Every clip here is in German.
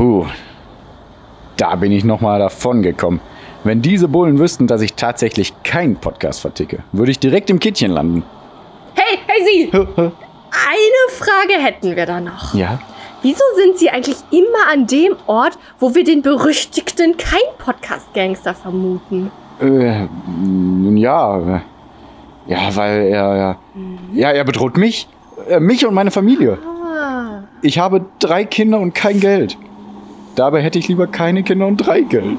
Puh, da bin ich nochmal davon gekommen. Wenn diese Bullen wüssten, dass ich tatsächlich keinen Podcast verticke, würde ich direkt im Kittchen landen. Hey, hey Sie! Eine Frage hätten wir da noch. Ja? Wieso sind Sie eigentlich immer an dem Ort, wo wir den berüchtigten Kein-Podcast-Gangster vermuten? Äh, nun ja. äh, Ja, weil er, ja, ja, er bedroht mich. Äh, mich und meine Familie. Ah. Ich habe drei Kinder und kein Geld. Dabei hätte ich lieber keine Kinder und drei Geld.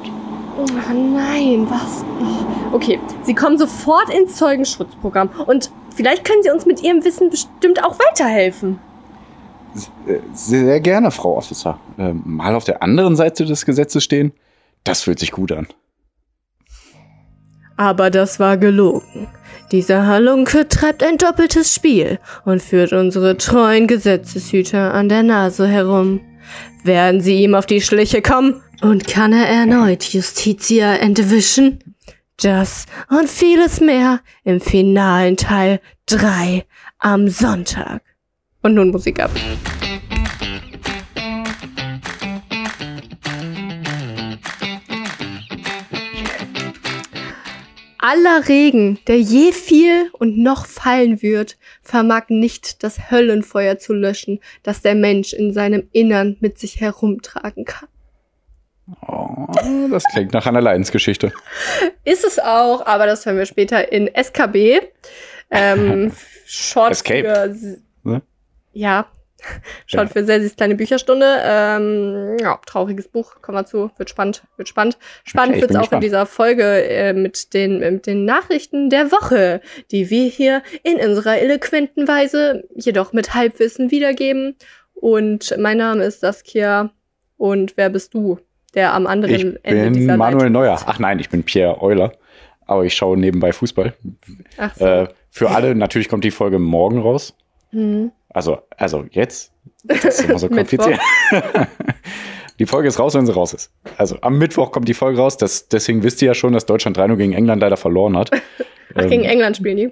Oh nein, was? Oh. Okay, Sie kommen sofort ins Zeugenschutzprogramm und vielleicht können Sie uns mit Ihrem Wissen bestimmt auch weiterhelfen. Äh, Sehr gerne, Frau Officer. Äh, mal auf der anderen Seite des Gesetzes stehen, das fühlt sich gut an. Aber das war gelogen. Dieser Halunke treibt ein doppeltes Spiel und führt unsere treuen Gesetzeshüter an der Nase herum. Werden sie ihm auf die Schliche kommen? Und kann er erneut Justitia entwischen? Das und vieles mehr im finalen Teil 3 am Sonntag. Und nun Musik ab. Aller Regen, der je fiel und noch fallen wird, vermag nicht das Höllenfeuer zu löschen, das der Mensch in seinem Innern mit sich herumtragen kann. Oh, das klingt nach einer Leidensgeschichte. Ist es auch, aber das hören wir später in SKB. Ähm, Short Escape. für Ne? ja, Schaut Ja. für Selsis kleine Bücherstunde. Ähm, ja, trauriges Buch, kommen wir zu. Wird spannend, wird spannend. Spannend Okay, wird's bin auch in gespannt. dieser Folge äh, mit, den, mit den Nachrichten der Woche, die wir hier in unserer eloquenten Weise, jedoch mit Halbwissen wiedergeben. Und mein Name ist Saskia. Und wer bist du, der am anderen Ich Ende bin dieser Manuel Leitung Neuer. Ach nein, ich bin Pierre Euler. Aber ich schaue nebenbei Fußball. Ach so. Äh, für alle, natürlich kommt die Folge morgen raus. Hm. Also, also jetzt. Das ist immer so kompliziert. die Folge ist raus, wenn sie raus ist. Also am Mittwoch kommt die Folge raus. Das, deswegen wisst ihr ja schon, dass Deutschland 3 gegen England leider verloren hat. Ach, Ähm, gegen England spielen die.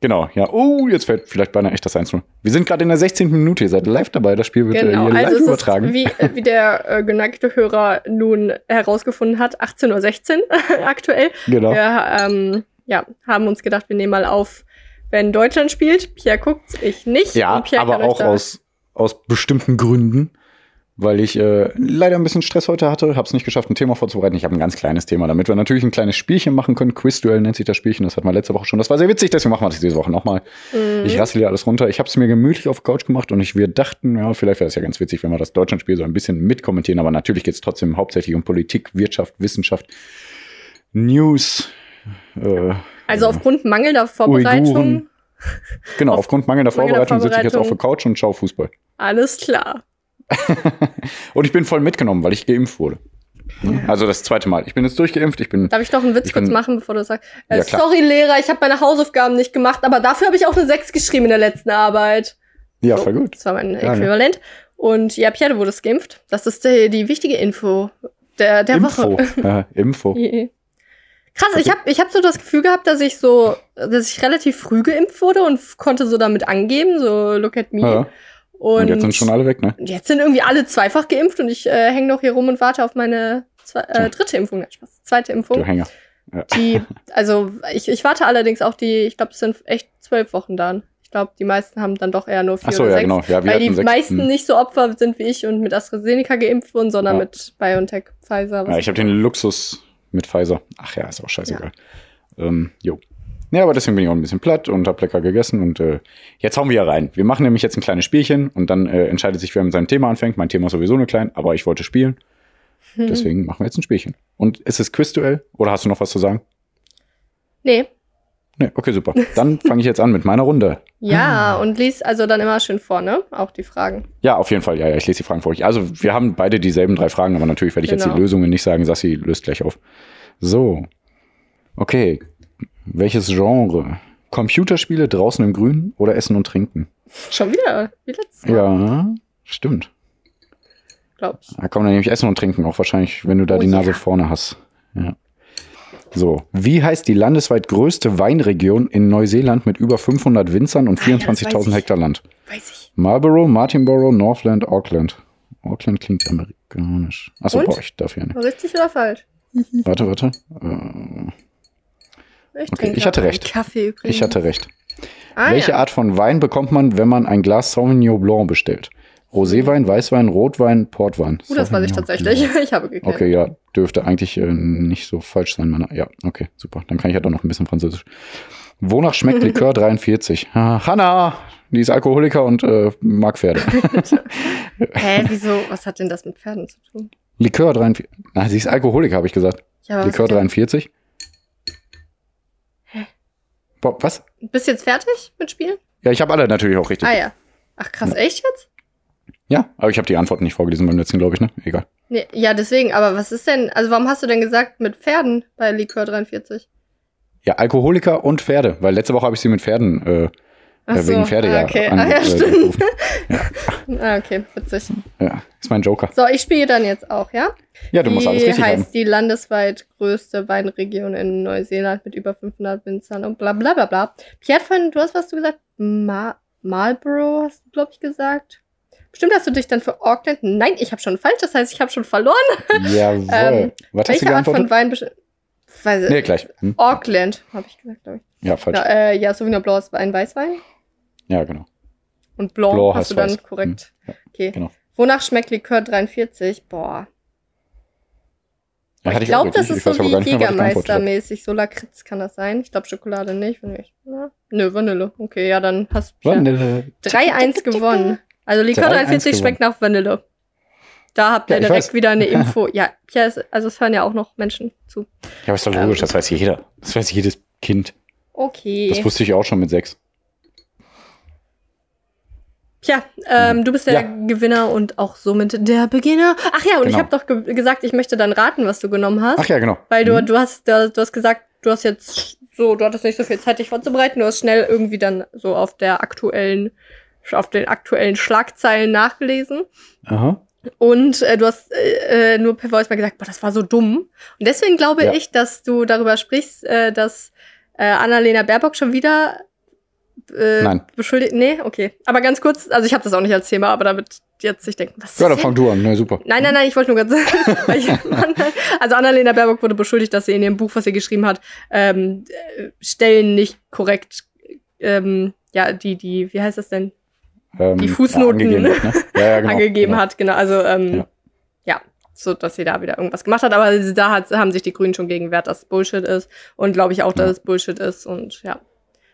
Genau, ja. Oh, jetzt fällt vielleicht beinahe echt das 1-0. Wir sind gerade in der 16. Minute. Ihr seid live dabei. Das Spiel wird äh, Genau, hier live also es übertragen. ist, wie, äh, wie der äh, geneigte Hörer nun herausgefunden hat, 18.16 Uhr aktuell. genau. Wir ähm, ja, haben uns gedacht, wir nehmen mal auf, wenn Deutschland spielt. Pierre guckt, ich nicht. Ja, aber auch aus, aus bestimmten Gründen, weil ich äh, leider ein bisschen Stress heute hatte, habe es nicht geschafft, ein Thema vorzubereiten. Ich habe ein ganz kleines Thema, damit wir natürlich ein kleines Spielchen machen können. Quizduell nennt sich das Spielchen, das hatten wir letzte Woche schon. Das war sehr witzig, deswegen machen wir das diese Woche nochmal. Mhm. Ich rassel hier alles runter. Ich habe es mir gemütlich auf Couch gemacht und ich, wir dachten, ja, vielleicht wäre es ja ganz witzig, wenn wir das Deutschlandspiel so ein bisschen mitkommentieren. Aber natürlich geht es trotzdem hauptsächlich um Politik, Wirtschaft, Wissenschaft, News. Äh, Also aufgrund mangelnder Vorbereitung. Uiguren. genau, Auf aufgrund mangelnder mangelnder Vorbereitung sitze ich jetzt auf der Vorbereitung. Couch und schaue Fußball. Alles klar. Und ich bin voll mitgenommen, weil ich geimpft wurde. Also das zweite Mal. Ich bin jetzt durchgeimpft. Ich bin. Darf ich noch einen Witz Ich kurz bin- machen, bevor du sagst? Äh, Ja, sorry, Lehrer, ich habe meine Hausaufgaben nicht gemacht, aber dafür habe ich auch eine 6 geschrieben in der letzten Arbeit. Ja, So, voll gut. Das war mein Ja, Äquivalent. Und ja, Pierre, du wurdest geimpft. Das ist die, die wichtige Info der, der Info. Woche. Ja, Info. Krass, ich habe ich hab so das Gefühl gehabt, dass ich so, dass ich relativ früh geimpft wurde und konnte so damit angeben, so look at me. Ja. Und, Und jetzt sind schon alle weg, ne? jetzt sind irgendwie alle zweifach geimpft und ich äh, hänge noch hier rum und warte auf meine zwe Tja. äh, dritte Impfung. Nein, Spaß. Zweite Du Impfung. Hänger. Ja. Die, also ich, ich warte allerdings auch die, ich glaube, es sind echt zwölf Wochen dann. Ich glaube, die meisten haben dann doch eher nur vier Ach so, oder ja, sechs. genau. Ja, wir weil die sechs. meisten Hm. nicht so Opfer sind wie ich und mit AstraZeneca geimpft wurden, sondern Ja. mit BioNTech, Pfizer. Ja, ich habe den Luxus mit Pfizer. Ach ja, ist auch scheißegal. Ähm, jo. Ja, aber deswegen bin ich auch ein bisschen platt und habe lecker gegessen und äh, jetzt hauen wir hier rein. Wir machen nämlich jetzt ein kleines Spielchen und dann äh, entscheidet sich, wer mit seinem Thema anfängt. Mein Thema ist sowieso nur klein, aber ich wollte spielen. Hm. Deswegen machen wir jetzt ein Spielchen. Und ist es Quizduell oder hast du noch was zu sagen? Nee. Nee, okay, super. Dann fange ich jetzt an mit meiner Runde. Ja, und lies also dann immer schön vor, ne? Auch die Fragen. Ja, auf jeden Fall. Ja, ja, ich lese die Fragen vor euch. Also, wir haben beide dieselben drei Fragen, aber natürlich werde ich jetzt Genau. die Lösungen nicht sagen. Sassi löst gleich auf. So. Okay. Welches Genre? Computerspiele draußen im Grün oder Essen und Trinken? Schon wieder, wie letztes Mal, Ja, stimmt. glaub ich. Da kommen dann nämlich Essen und Trinken auch wahrscheinlich, wenn du da Oh die Nase ja. vorne hast. Ja. So, wie heißt die landesweit größte Weinregion in Neuseeland mit über 500 Winzern und Ah ja, das weiß 24.000 ich. Hektar Land? Weiß ich. Marlborough, Martinborough, Northland, Auckland. Auckland klingt amerikanisch. Achso, boah, ich darf ja nicht. Richtig oder falsch? Warte, warte. Äh, Ich, Okay, ich hatte recht. Kaffee übrigens. ich hatte recht. Ah, Welche ja. Art von Wein bekommt man, wenn man ein Glas Sauvignon Blanc bestellt? Roséwein, Weißwein, Rotwein, Portwein. Uh, das weiß ich tatsächlich. Ich habe geklärt. Okay, ja, dürfte eigentlich äh, nicht so falsch sein. Meine, ja, okay, super. Dann kann ich ja doch noch ein bisschen Französisch. Wonach schmeckt Likör 43? Ah, Hanna, die ist Alkoholiker und äh, mag Pferde. Hä, wieso? Was hat denn das mit Pferden zu tun? Likör 43. Na, sie ist Alkoholiker, habe ich gesagt. Ja, Likör hat denn- 43. Hä? Boah, was? Bist du jetzt fertig mit Spielen? Ja, ich habe alle natürlich auch richtig. Ah ja. Ach krass, echt jetzt? Ja, aber ich habe die Antworten nicht vorgelesen beim letzten, glaube ich, ne? Egal. Ja, deswegen, aber was ist denn, also warum hast du denn gesagt mit Pferden bei Likör 43? Ja, Alkoholiker und Pferde, weil letzte Woche habe ich sie mit Pferden äh, Ach äh, wegen so, Pferde ah, ja, okay. an- Ah, ja, äh, stimmt. gerufen. Ah, okay, witzig. Ja, ist mein Joker. So, ich spiele dann jetzt auch, ja? Ja, du musst alles die richtig heißt haben. die landesweit größte Weinregion in Neuseeland mit über 500 Winzern und bla bla bla bla. Pierre, von, du hast was du gesagt? Ma Marlborough hast du, glaube ich, gesagt. Bestimmt hast du dich dann für Auckland. Nein, ich habe schon falsch, das heißt, ich habe schon verloren. Jawohl. Ähm, Was hast du Welche Art von? Wein Weiß Nee, gleich. Hm? Auckland, habe ich gesagt, glaube ich. Ja, falsch. Ja, äh, ja, Sauvignon Blanc ist ein Weißwein. Ja, genau. Und Blanc, Blanc hast du dann weiß. korrekt. Hm, ja, okay. genau. Wonach schmeckt Likör 43? Boah. Ja, Ich glaube, das ist so weiß wie. Jägermeister-mäßig. So Lakritz kann das sein. Ich glaube, Schokolade nicht. Nö, Vanille. Okay, ja, dann hast du ja, Vanille. 3-1 gewonnen. Also Likör 3-1 43 schmeckt nach Vanille. Da habt ihr Ja, ich direkt weiß. wieder eine Info. ja, ja, es- also es hören ja auch noch Menschen zu. Ja, aber ist doch logisch, das weiß jeder. Das weiß jedes Kind. Okay. Das wusste ich auch schon mit sechs. Tja, ähm, du bist der Ja. Gewinner und auch somit der Beginner. Ach ja, und ich Genau. habe doch ge gesagt, ich möchte dann raten, was du genommen hast. Ach ja, genau. Weil du, Mhm. du hast, du hast gesagt, du hast jetzt so, du hattest nicht so viel Zeit, dich vorzubereiten. Du hast schnell irgendwie dann so auf der aktuellen, auf den aktuellen Schlagzeilen nachgelesen. Aha. Und äh, du hast äh, äh, nur per Voice mal gesagt, boah, das war so dumm. Und deswegen glaube Ja. ich, dass du darüber sprichst, äh, dass äh, Annalena Baerbock schon wieder äh, Nein. beschuldigt. Nee, okay. Aber ganz kurz, also ich habe das auch nicht als Thema, aber damit jetzt sich denken, was Ja, dann fang du an. Ne, super. Nein, nein, nein, ich wollte nur ganz Also Annalena Baerbock wurde beschuldigt, dass sie in ihrem Buch, was sie geschrieben hat, ähm, äh, Stellen nicht korrekt, ähm, ja, die, die, wie heißt das denn, Ähm, die Fußnoten Ja, angegeben, hat, ne? ja, ja, genau, angegeben genau. hat. Genau, also, ähm, ja. Ja. so, dass sie da wieder irgendwas gemacht hat. Aber da hat, haben sich die Grünen schon gegen wehrt, dass es Bullshit ist. Und glaube ich auch, dass Ja. es Bullshit ist. Und ja.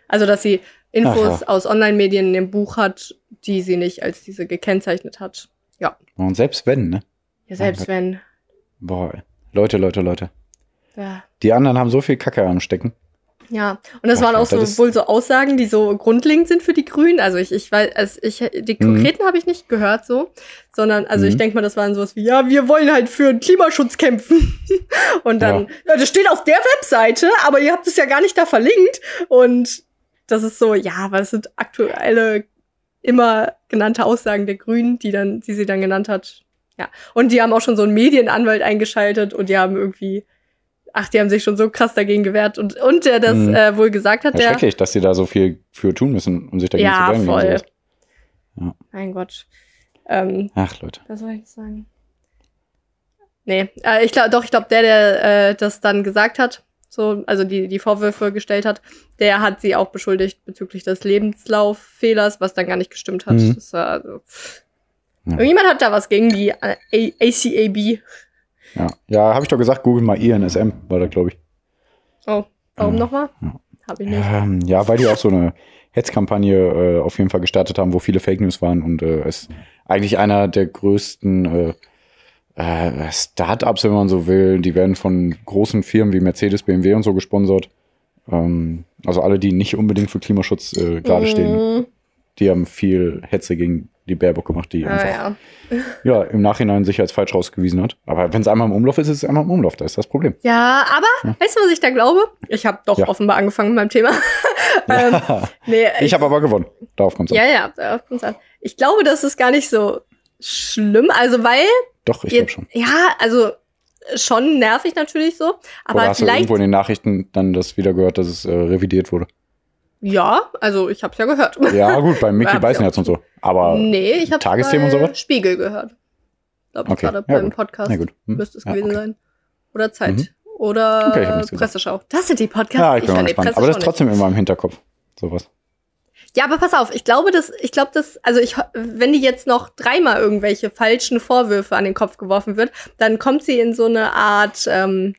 Also, dass sie Infos Ach aus Online-Medien in dem Buch hat, die sie nicht als diese gekennzeichnet hat. Und selbst wenn, ne? Ja, selbst wenn. Boah. Leute, Leute, Leute. Ja. Die anderen haben so viel Kacke am Stecken. Ja, und das Ach waren ja, auch so wohl so Aussagen, die so grundlegend sind für die Grünen. Also ich, ich weiß, also ich, die Mhm. konkreten habe ich nicht gehört so, sondern also ich Mhm. denke mal, das waren sowas wie, ja, wir wollen halt für den Klimaschutz kämpfen. und dann, ja. das steht auf der Webseite, aber ihr habt es ja gar nicht da verlinkt. Und das ist so, ja, weil es sind aktuelle, immer genannte Aussagen der Grünen, die dann, die sie dann genannt hat. Ja. Und die haben auch schon so einen Medienanwalt eingeschaltet und die haben irgendwie, ach, die haben sich schon so krass dagegen gewehrt und, und der das Mhm. äh, wohl gesagt hat, Ja, der. schrecklich, dass sie da so viel für tun müssen, um sich dagegen Ja, zu wehren. voll. sowas. Mein Gott. Ähm, Ach, Leute. was soll ich sagen? Nee, äh, ich glaube, doch, ich glaube, der, der äh, das dann gesagt hat, so, also die, die Vorwürfe gestellt hat, der hat sie auch beschuldigt bezüglich des Lebenslauffehlers, was dann gar nicht gestimmt hat. Mhm. Das war also. Ja. Irgendjemand hat da was gegen die ACAB. Ja, ja habe ich doch gesagt, google mal INSM, war da, glaube ich. Oh, warum Ja. nochmal? Ja. Hab ich nicht. Ähm, ja, weil die auch so eine Hetzkampagne äh, auf jeden Fall gestartet haben, wo viele Fake News waren und äh, es eigentlich einer der größten äh, äh, Startups, wenn man so will, die werden von großen Firmen wie Mercedes, BMW und so gesponsert. Ähm, also alle, die nicht unbedingt für Klimaschutz äh, gerade stehen, Mm, die haben viel Hetze gegen die Baerbock gemacht, die ah, einfach ja. ja, im Nachhinein sich als falsch rausgewiesen hat. Aber wenn es einmal im Umlauf ist, ist es einmal im Umlauf, da ist das Problem. ja, aber weißt du, was ich da glaube? Ich habe doch Ja. offenbar angefangen mit meinem Thema. ähm, Ja. nee, Ich habe aber gewonnen. Darauf kommt es Ja, ja, darauf kommt's an. Ich glaube, das ist gar nicht so schlimm. Also, weil. Doch, ich glaube schon. Ja, also schon nervig natürlich so. Aber Oder hast du vielleicht. irgendwo in den Nachrichten dann das wieder gehört, dass es äh, revidiert wurde? Ja, also ich hab's ja gehört. Ja, gut, beim Mickey ich auch Beisenherz und so. Aber nee, ich hab's Tagesthemen und bei sowas? Spiegel gehört. glaube ich, Okay, gerade ja, beim gut. Podcast. Na gut. Hm. Müsste es Ja, gewesen okay. sein. Oder Zeit. Mhm. Oder Okay, ich. Presseschau. Das sind die Podcasts. Ja, ich bin mal höre die gespannt. Aber das ist trotzdem immer im Hinterkopf. Sowas. Ja, aber pass auf, ich glaube, dass, ich glaube, dass, also ich, wenn die jetzt noch dreimal irgendwelche falschen Vorwürfe an den Kopf geworfen wird, dann kommt sie in so eine Art ähm,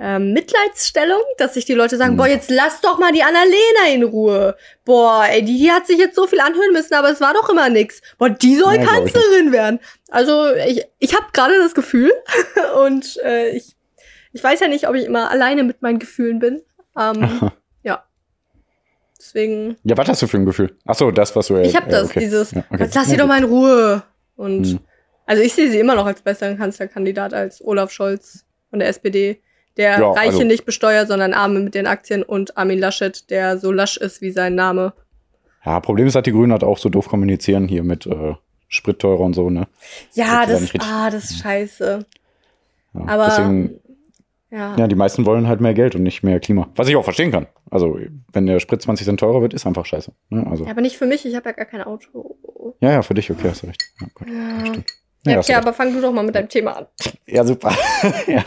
ähm, Mitleidsstellung, dass sich die Leute sagen, Hm. boah, jetzt lass doch mal die Annalena in Ruhe. Boah, ey, die, die hat sich jetzt so viel anhören müssen, aber es war doch immer nix. Boah, die soll Ja, Kanzlerin werden. Also ich, ich habe gerade das Gefühl und äh, ich, ich weiß ja nicht, ob ich immer alleine mit meinen Gefühlen bin. Ähm, ja. Deswegen, Ja, was hast du für ein Gefühl? Ach so, das, was du ich habe das, okay. dieses, Ja, okay. jetzt lass sie doch mal in Ruhe. Und Hm. also ich sehe sie immer noch als besseren Kanzlerkandidat als Olaf Scholz von der SPD, der Ja, Reiche also- nicht besteuert, sondern Arme mit den Aktien und Armin Laschet, der so lasch ist wie sein Name. Ja, Problem ist, dass die Grünen halt auch so doof kommunizieren hier mit äh, Spritteurer und so, ne? Ja, Das das, ah, das ist scheiße. Ja, Aber Deswegen, ja. ja, die meisten wollen halt mehr Geld und nicht mehr Klima. Was ich auch verstehen kann. Also, wenn der Sprit 20 Cent teurer wird, ist einfach scheiße. Ne? Also, Ja, aber nicht für mich, ich habe ja gar kein Auto. ja, ja, für dich, okay, hast du recht. Ja, gut, Ja. stimmt. Ja, okay, recht. aber fang du doch mal mit deinem Thema an. Ja, super. ja.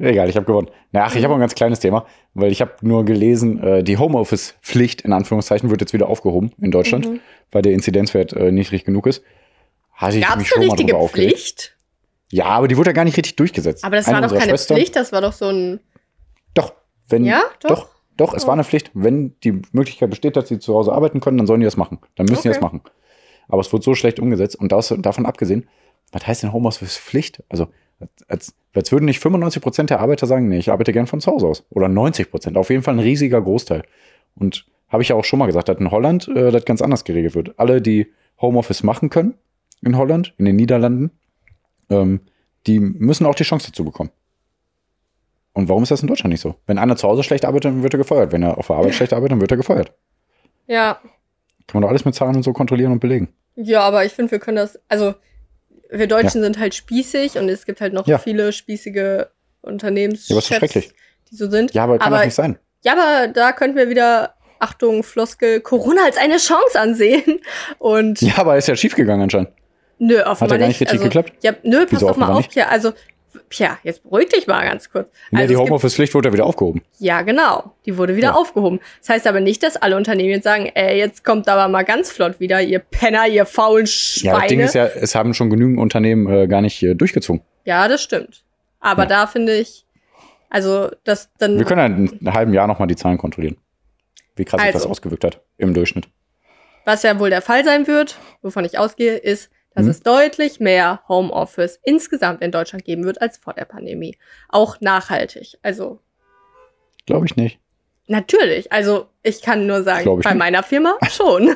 Egal, ich habe gewonnen. Na, ach, ich habe ein ganz kleines Thema, weil ich habe nur gelesen, äh, die Homeoffice-Pflicht in Anführungszeichen wird jetzt wieder aufgehoben in Deutschland, Mhm. weil der Inzidenzwert äh, niedrig genug ist. Hatte ich Gab mich schon mal richtige drüber aufgeregt. Pflicht? Ja, aber die wurde ja gar nicht richtig durchgesetzt. Aber das Eine war doch keine Schwestern- Pflicht, das war doch so ein. Doch, wenn. Ja, doch. doch? Doch, es Oh. war eine Pflicht. Wenn die Möglichkeit besteht, dass sie zu Hause arbeiten können, dann sollen die das machen. Dann müssen die Okay. das machen. Aber es wurde so schlecht umgesetzt. Und das, davon abgesehen, was heißt denn Homeoffice Pflicht? Also, als, als würden nicht 95 Prozent der Arbeiter sagen, nee, ich arbeite gern von zu Hause aus. Oder 90 Prozent. Auf jeden Fall ein riesiger Großteil. Und habe ich ja auch schon mal gesagt, dass in Holland äh, das ganz anders geregelt wird. Alle, die Homeoffice machen können in Holland, in den Niederlanden, ähm, die müssen auch die Chance dazu bekommen. Und warum ist das in Deutschland nicht so? Wenn einer zu Hause schlecht arbeitet, dann wird er gefeuert. Wenn er auf der Arbeit schlecht arbeitet, dann wird er gefeuert. Ja. Kann man doch alles mit Zahlen und so kontrollieren und belegen. Ja, aber ich finde, wir können das. Also, wir Deutschen sind halt spießig und es gibt halt noch Ja. viele spießige Unternehmenschefs, Ja, aber ist schrecklich. die so sind. Ja, aber kann Aber- doch nicht sein. Ja, aber da könnten wir wieder, Achtung, Floskel, Corona als eine Chance ansehen. Und Ja, aber ist ja schiefgegangen anscheinend. nö, offenbar Hat ja gar nicht richtig also, geklappt? Ja, nö, pass Wieso doch mal auf, nicht? Pia. Also, Pia, jetzt beruhig dich mal ganz kurz. Ja, Also die Homeoffice-Pflicht wurde ja wieder aufgehoben. Ja, genau. Die wurde wieder Ja. aufgehoben. Das heißt aber nicht, dass alle Unternehmen jetzt sagen, ey, jetzt kommt aber mal ganz flott wieder, ihr Penner, ihr faulen Ja, das Ding Schweine. ist ja, es haben schon genügend Unternehmen äh, gar nicht äh, durchgezogen. Ja, das stimmt. Aber Ja. da finde ich, also das dann. Wir können ja in einem halben Jahr nochmal die Zahlen kontrollieren. Wie krass sich das Also. ausgewirkt hat im Durchschnitt. Was ja wohl der Fall sein wird, wovon ich ausgehe, ist, dass Mhm. es deutlich mehr Homeoffice insgesamt in Deutschland geben wird als vor der Pandemie. Auch nachhaltig. Also Glaube ich nicht. natürlich. Also ich kann nur sagen, bei nicht. meiner Firma schon. ja,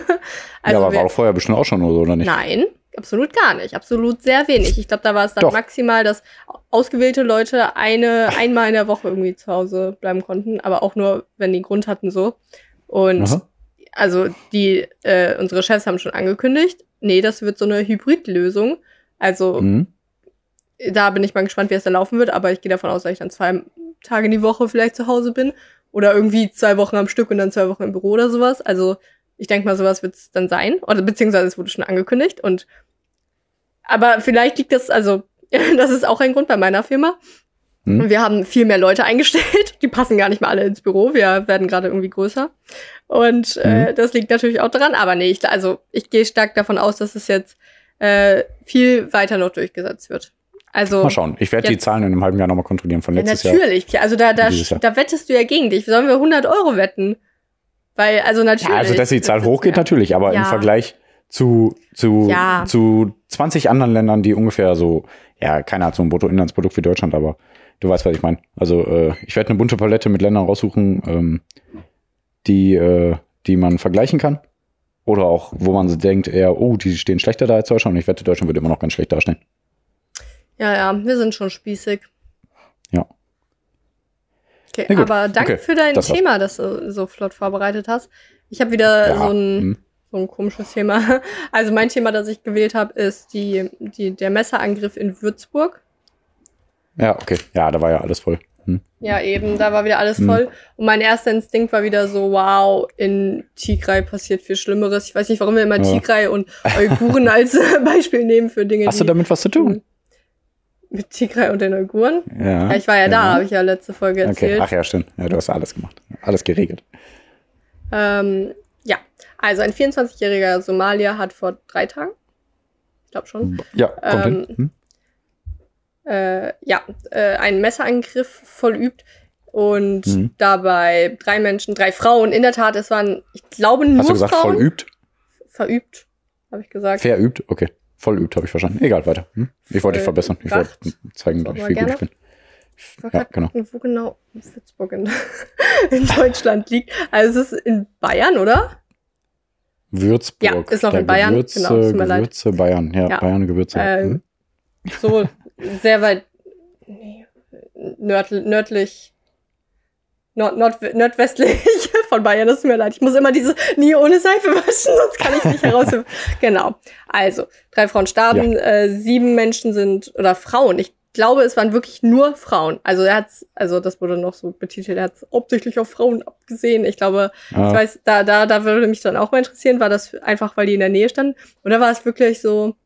Also aber wir- war auch vorher bestimmt auch schon so, oder nicht? Nein, absolut gar nicht. Absolut sehr wenig. Ich glaube, da war es dann Doch. maximal, dass ausgewählte Leute eine einmal in der Woche irgendwie zu Hause bleiben konnten, aber auch nur, wenn die Grund hatten so. Und Aha. Also die äh, unsere Chefs haben schon angekündigt, nee, das wird so eine Hybridlösung. Also Mhm. da bin ich mal gespannt, wie es dann laufen wird, aber ich gehe davon aus, dass ich dann zwei Tage in die Woche vielleicht zu Hause bin oder irgendwie zwei Wochen am Stück und dann zwei Wochen im Büro oder sowas. Also ich denke mal, sowas wird es dann sein oder beziehungsweise es wurde schon angekündigt und aber vielleicht liegt das, also das ist auch ein Grund bei meiner Firma. Hm. Und Wir haben viel mehr Leute eingestellt. Die passen gar nicht mehr alle ins Büro. Wir werden gerade irgendwie größer. Und äh, das liegt natürlich auch dran. Aber nee, ich, also ich gehe stark davon aus, dass es jetzt äh, viel weiter noch durchgesetzt wird. Also Mal schauen. Ich werde die Zahlen in einem halben Jahr nochmal kontrollieren von ja, letztes Jahr. natürlich. Also da, da, da wettest du ja gegen dich. Sollen wir 100 Euro wetten? Weil, also natürlich. Ja, also dass die Zahl hochgeht, ja. natürlich, aber im Ja. Vergleich zu, zu, zu 20 anderen Ländern, die ungefähr so, ja, keiner hat so ein Bruttoinlandsprodukt wie Deutschland, aber du weißt, was ich meine. Also äh, ich werde eine bunte Palette mit Ländern raussuchen, ähm, die, äh, die man vergleichen kann. Oder auch, wo man denkt, eher, oh, die stehen schlechter da als Deutschland. Und ich wette, Deutschland wird immer noch ganz schlecht dastehen. Ja, ja, wir sind schon spießig. Ja. Okay, gut, aber danke okay, für dein das war's. Thema, das du so flott vorbereitet hast. Ich habe wieder Ja, so, ein, hm. so ein komisches Thema. Also mein Thema, das ich gewählt habe, ist die, die, der Messerangriff in Würzburg. Ja, okay. Ja, da war ja alles voll. Hm. Ja, eben, da war wieder alles Hm. voll. Und mein erster Instinkt war wieder so, wow, in Tigray passiert viel Schlimmeres. Ich weiß nicht, warum wir immer Ja. Tigray und Uiguren als äh, Beispiel nehmen für Dinge, Hast du damit was zu tun? mit Tigray und den Uiguren. Ja, Ja, ich war ja, da, habe ich ja letzte Folge Okay, erzählt. ach ja, stimmt. Ja, du hast alles gemacht. Alles geregelt. Ähm, ja, also ein 24-jähriger Somalier hat vor drei Tagen, ich glaube schon, Ja, Ähm. Hm? Äh, ja, äh, einen Messerangriff vollübt und Mhm. dabei drei Menschen, drei Frauen, in der Tat, es waren, ich glaube, nur Hast du gesagt, Frauen. voll übt? Verübt, habe ich gesagt. Verübt? Okay. Voll übt, habe ich verstanden. Egal, weiter. Hm? Ich wollte dich verbessern. Ich wollte zeigen, Das wie gut ich gerne. bin. Ich war Ja, genau. Wo genau Würzburg in, in Deutschland liegt. Also es ist in Bayern, oder? Würzburg. Ja, ist noch in Bayern. Gewürze, Genau, mir leid. Gewürze Bayern. Ja, Ja. Bayern Gewürze. Ähm, Hm? So sehr weit nee, nörd, nördlich, nord, nord, nordwestlich von Bayern. Das tut mir leid. Ich muss immer diese nie ohne Seife waschen, sonst kann ich nicht heraus. genau. Also, drei Frauen starben, äh, sieben Menschen sind, oder Frauen. Ich glaube, es waren wirklich nur Frauen. Also er hat's, also das wurde noch so betitelt, er hat es hauptsächlich auf Frauen abgesehen. Ich glaube, Ah, ich weiß, da, da, da würde mich dann auch mal interessieren, war das einfach, weil die in der Nähe standen? Oder war es wirklich so,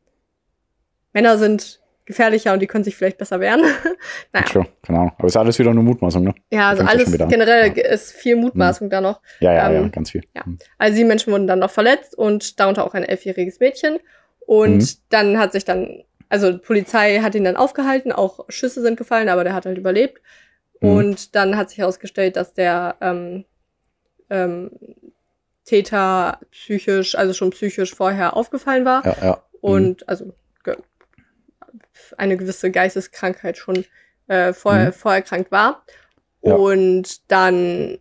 Männer sind gefährlicher und die können sich vielleicht besser wehren? naja. Keine Ahnung. Aber ist alles wieder nur Mutmaßung, ne? Ja, also ja alles generell Ja. ist viel Mutmaßung da noch. Ja, ja, ja, Ähm, ganz viel. ja. Hm. Also sieben Menschen wurden dann noch verletzt und darunter auch ein elfjähriges Mädchen. Und Mhm. dann hat sich dann, also die Polizei hat ihn dann aufgehalten, auch Schüsse sind gefallen, aber der hat halt überlebt. Mhm. Und dann hat sich herausgestellt, dass der ähm, ähm, Täter psychisch, also schon psychisch vorher aufgefallen war Ja, ja. und also eine gewisse Geisteskrankheit schon äh, vorher, Mhm. vorerkrankt war. Ja. Und dann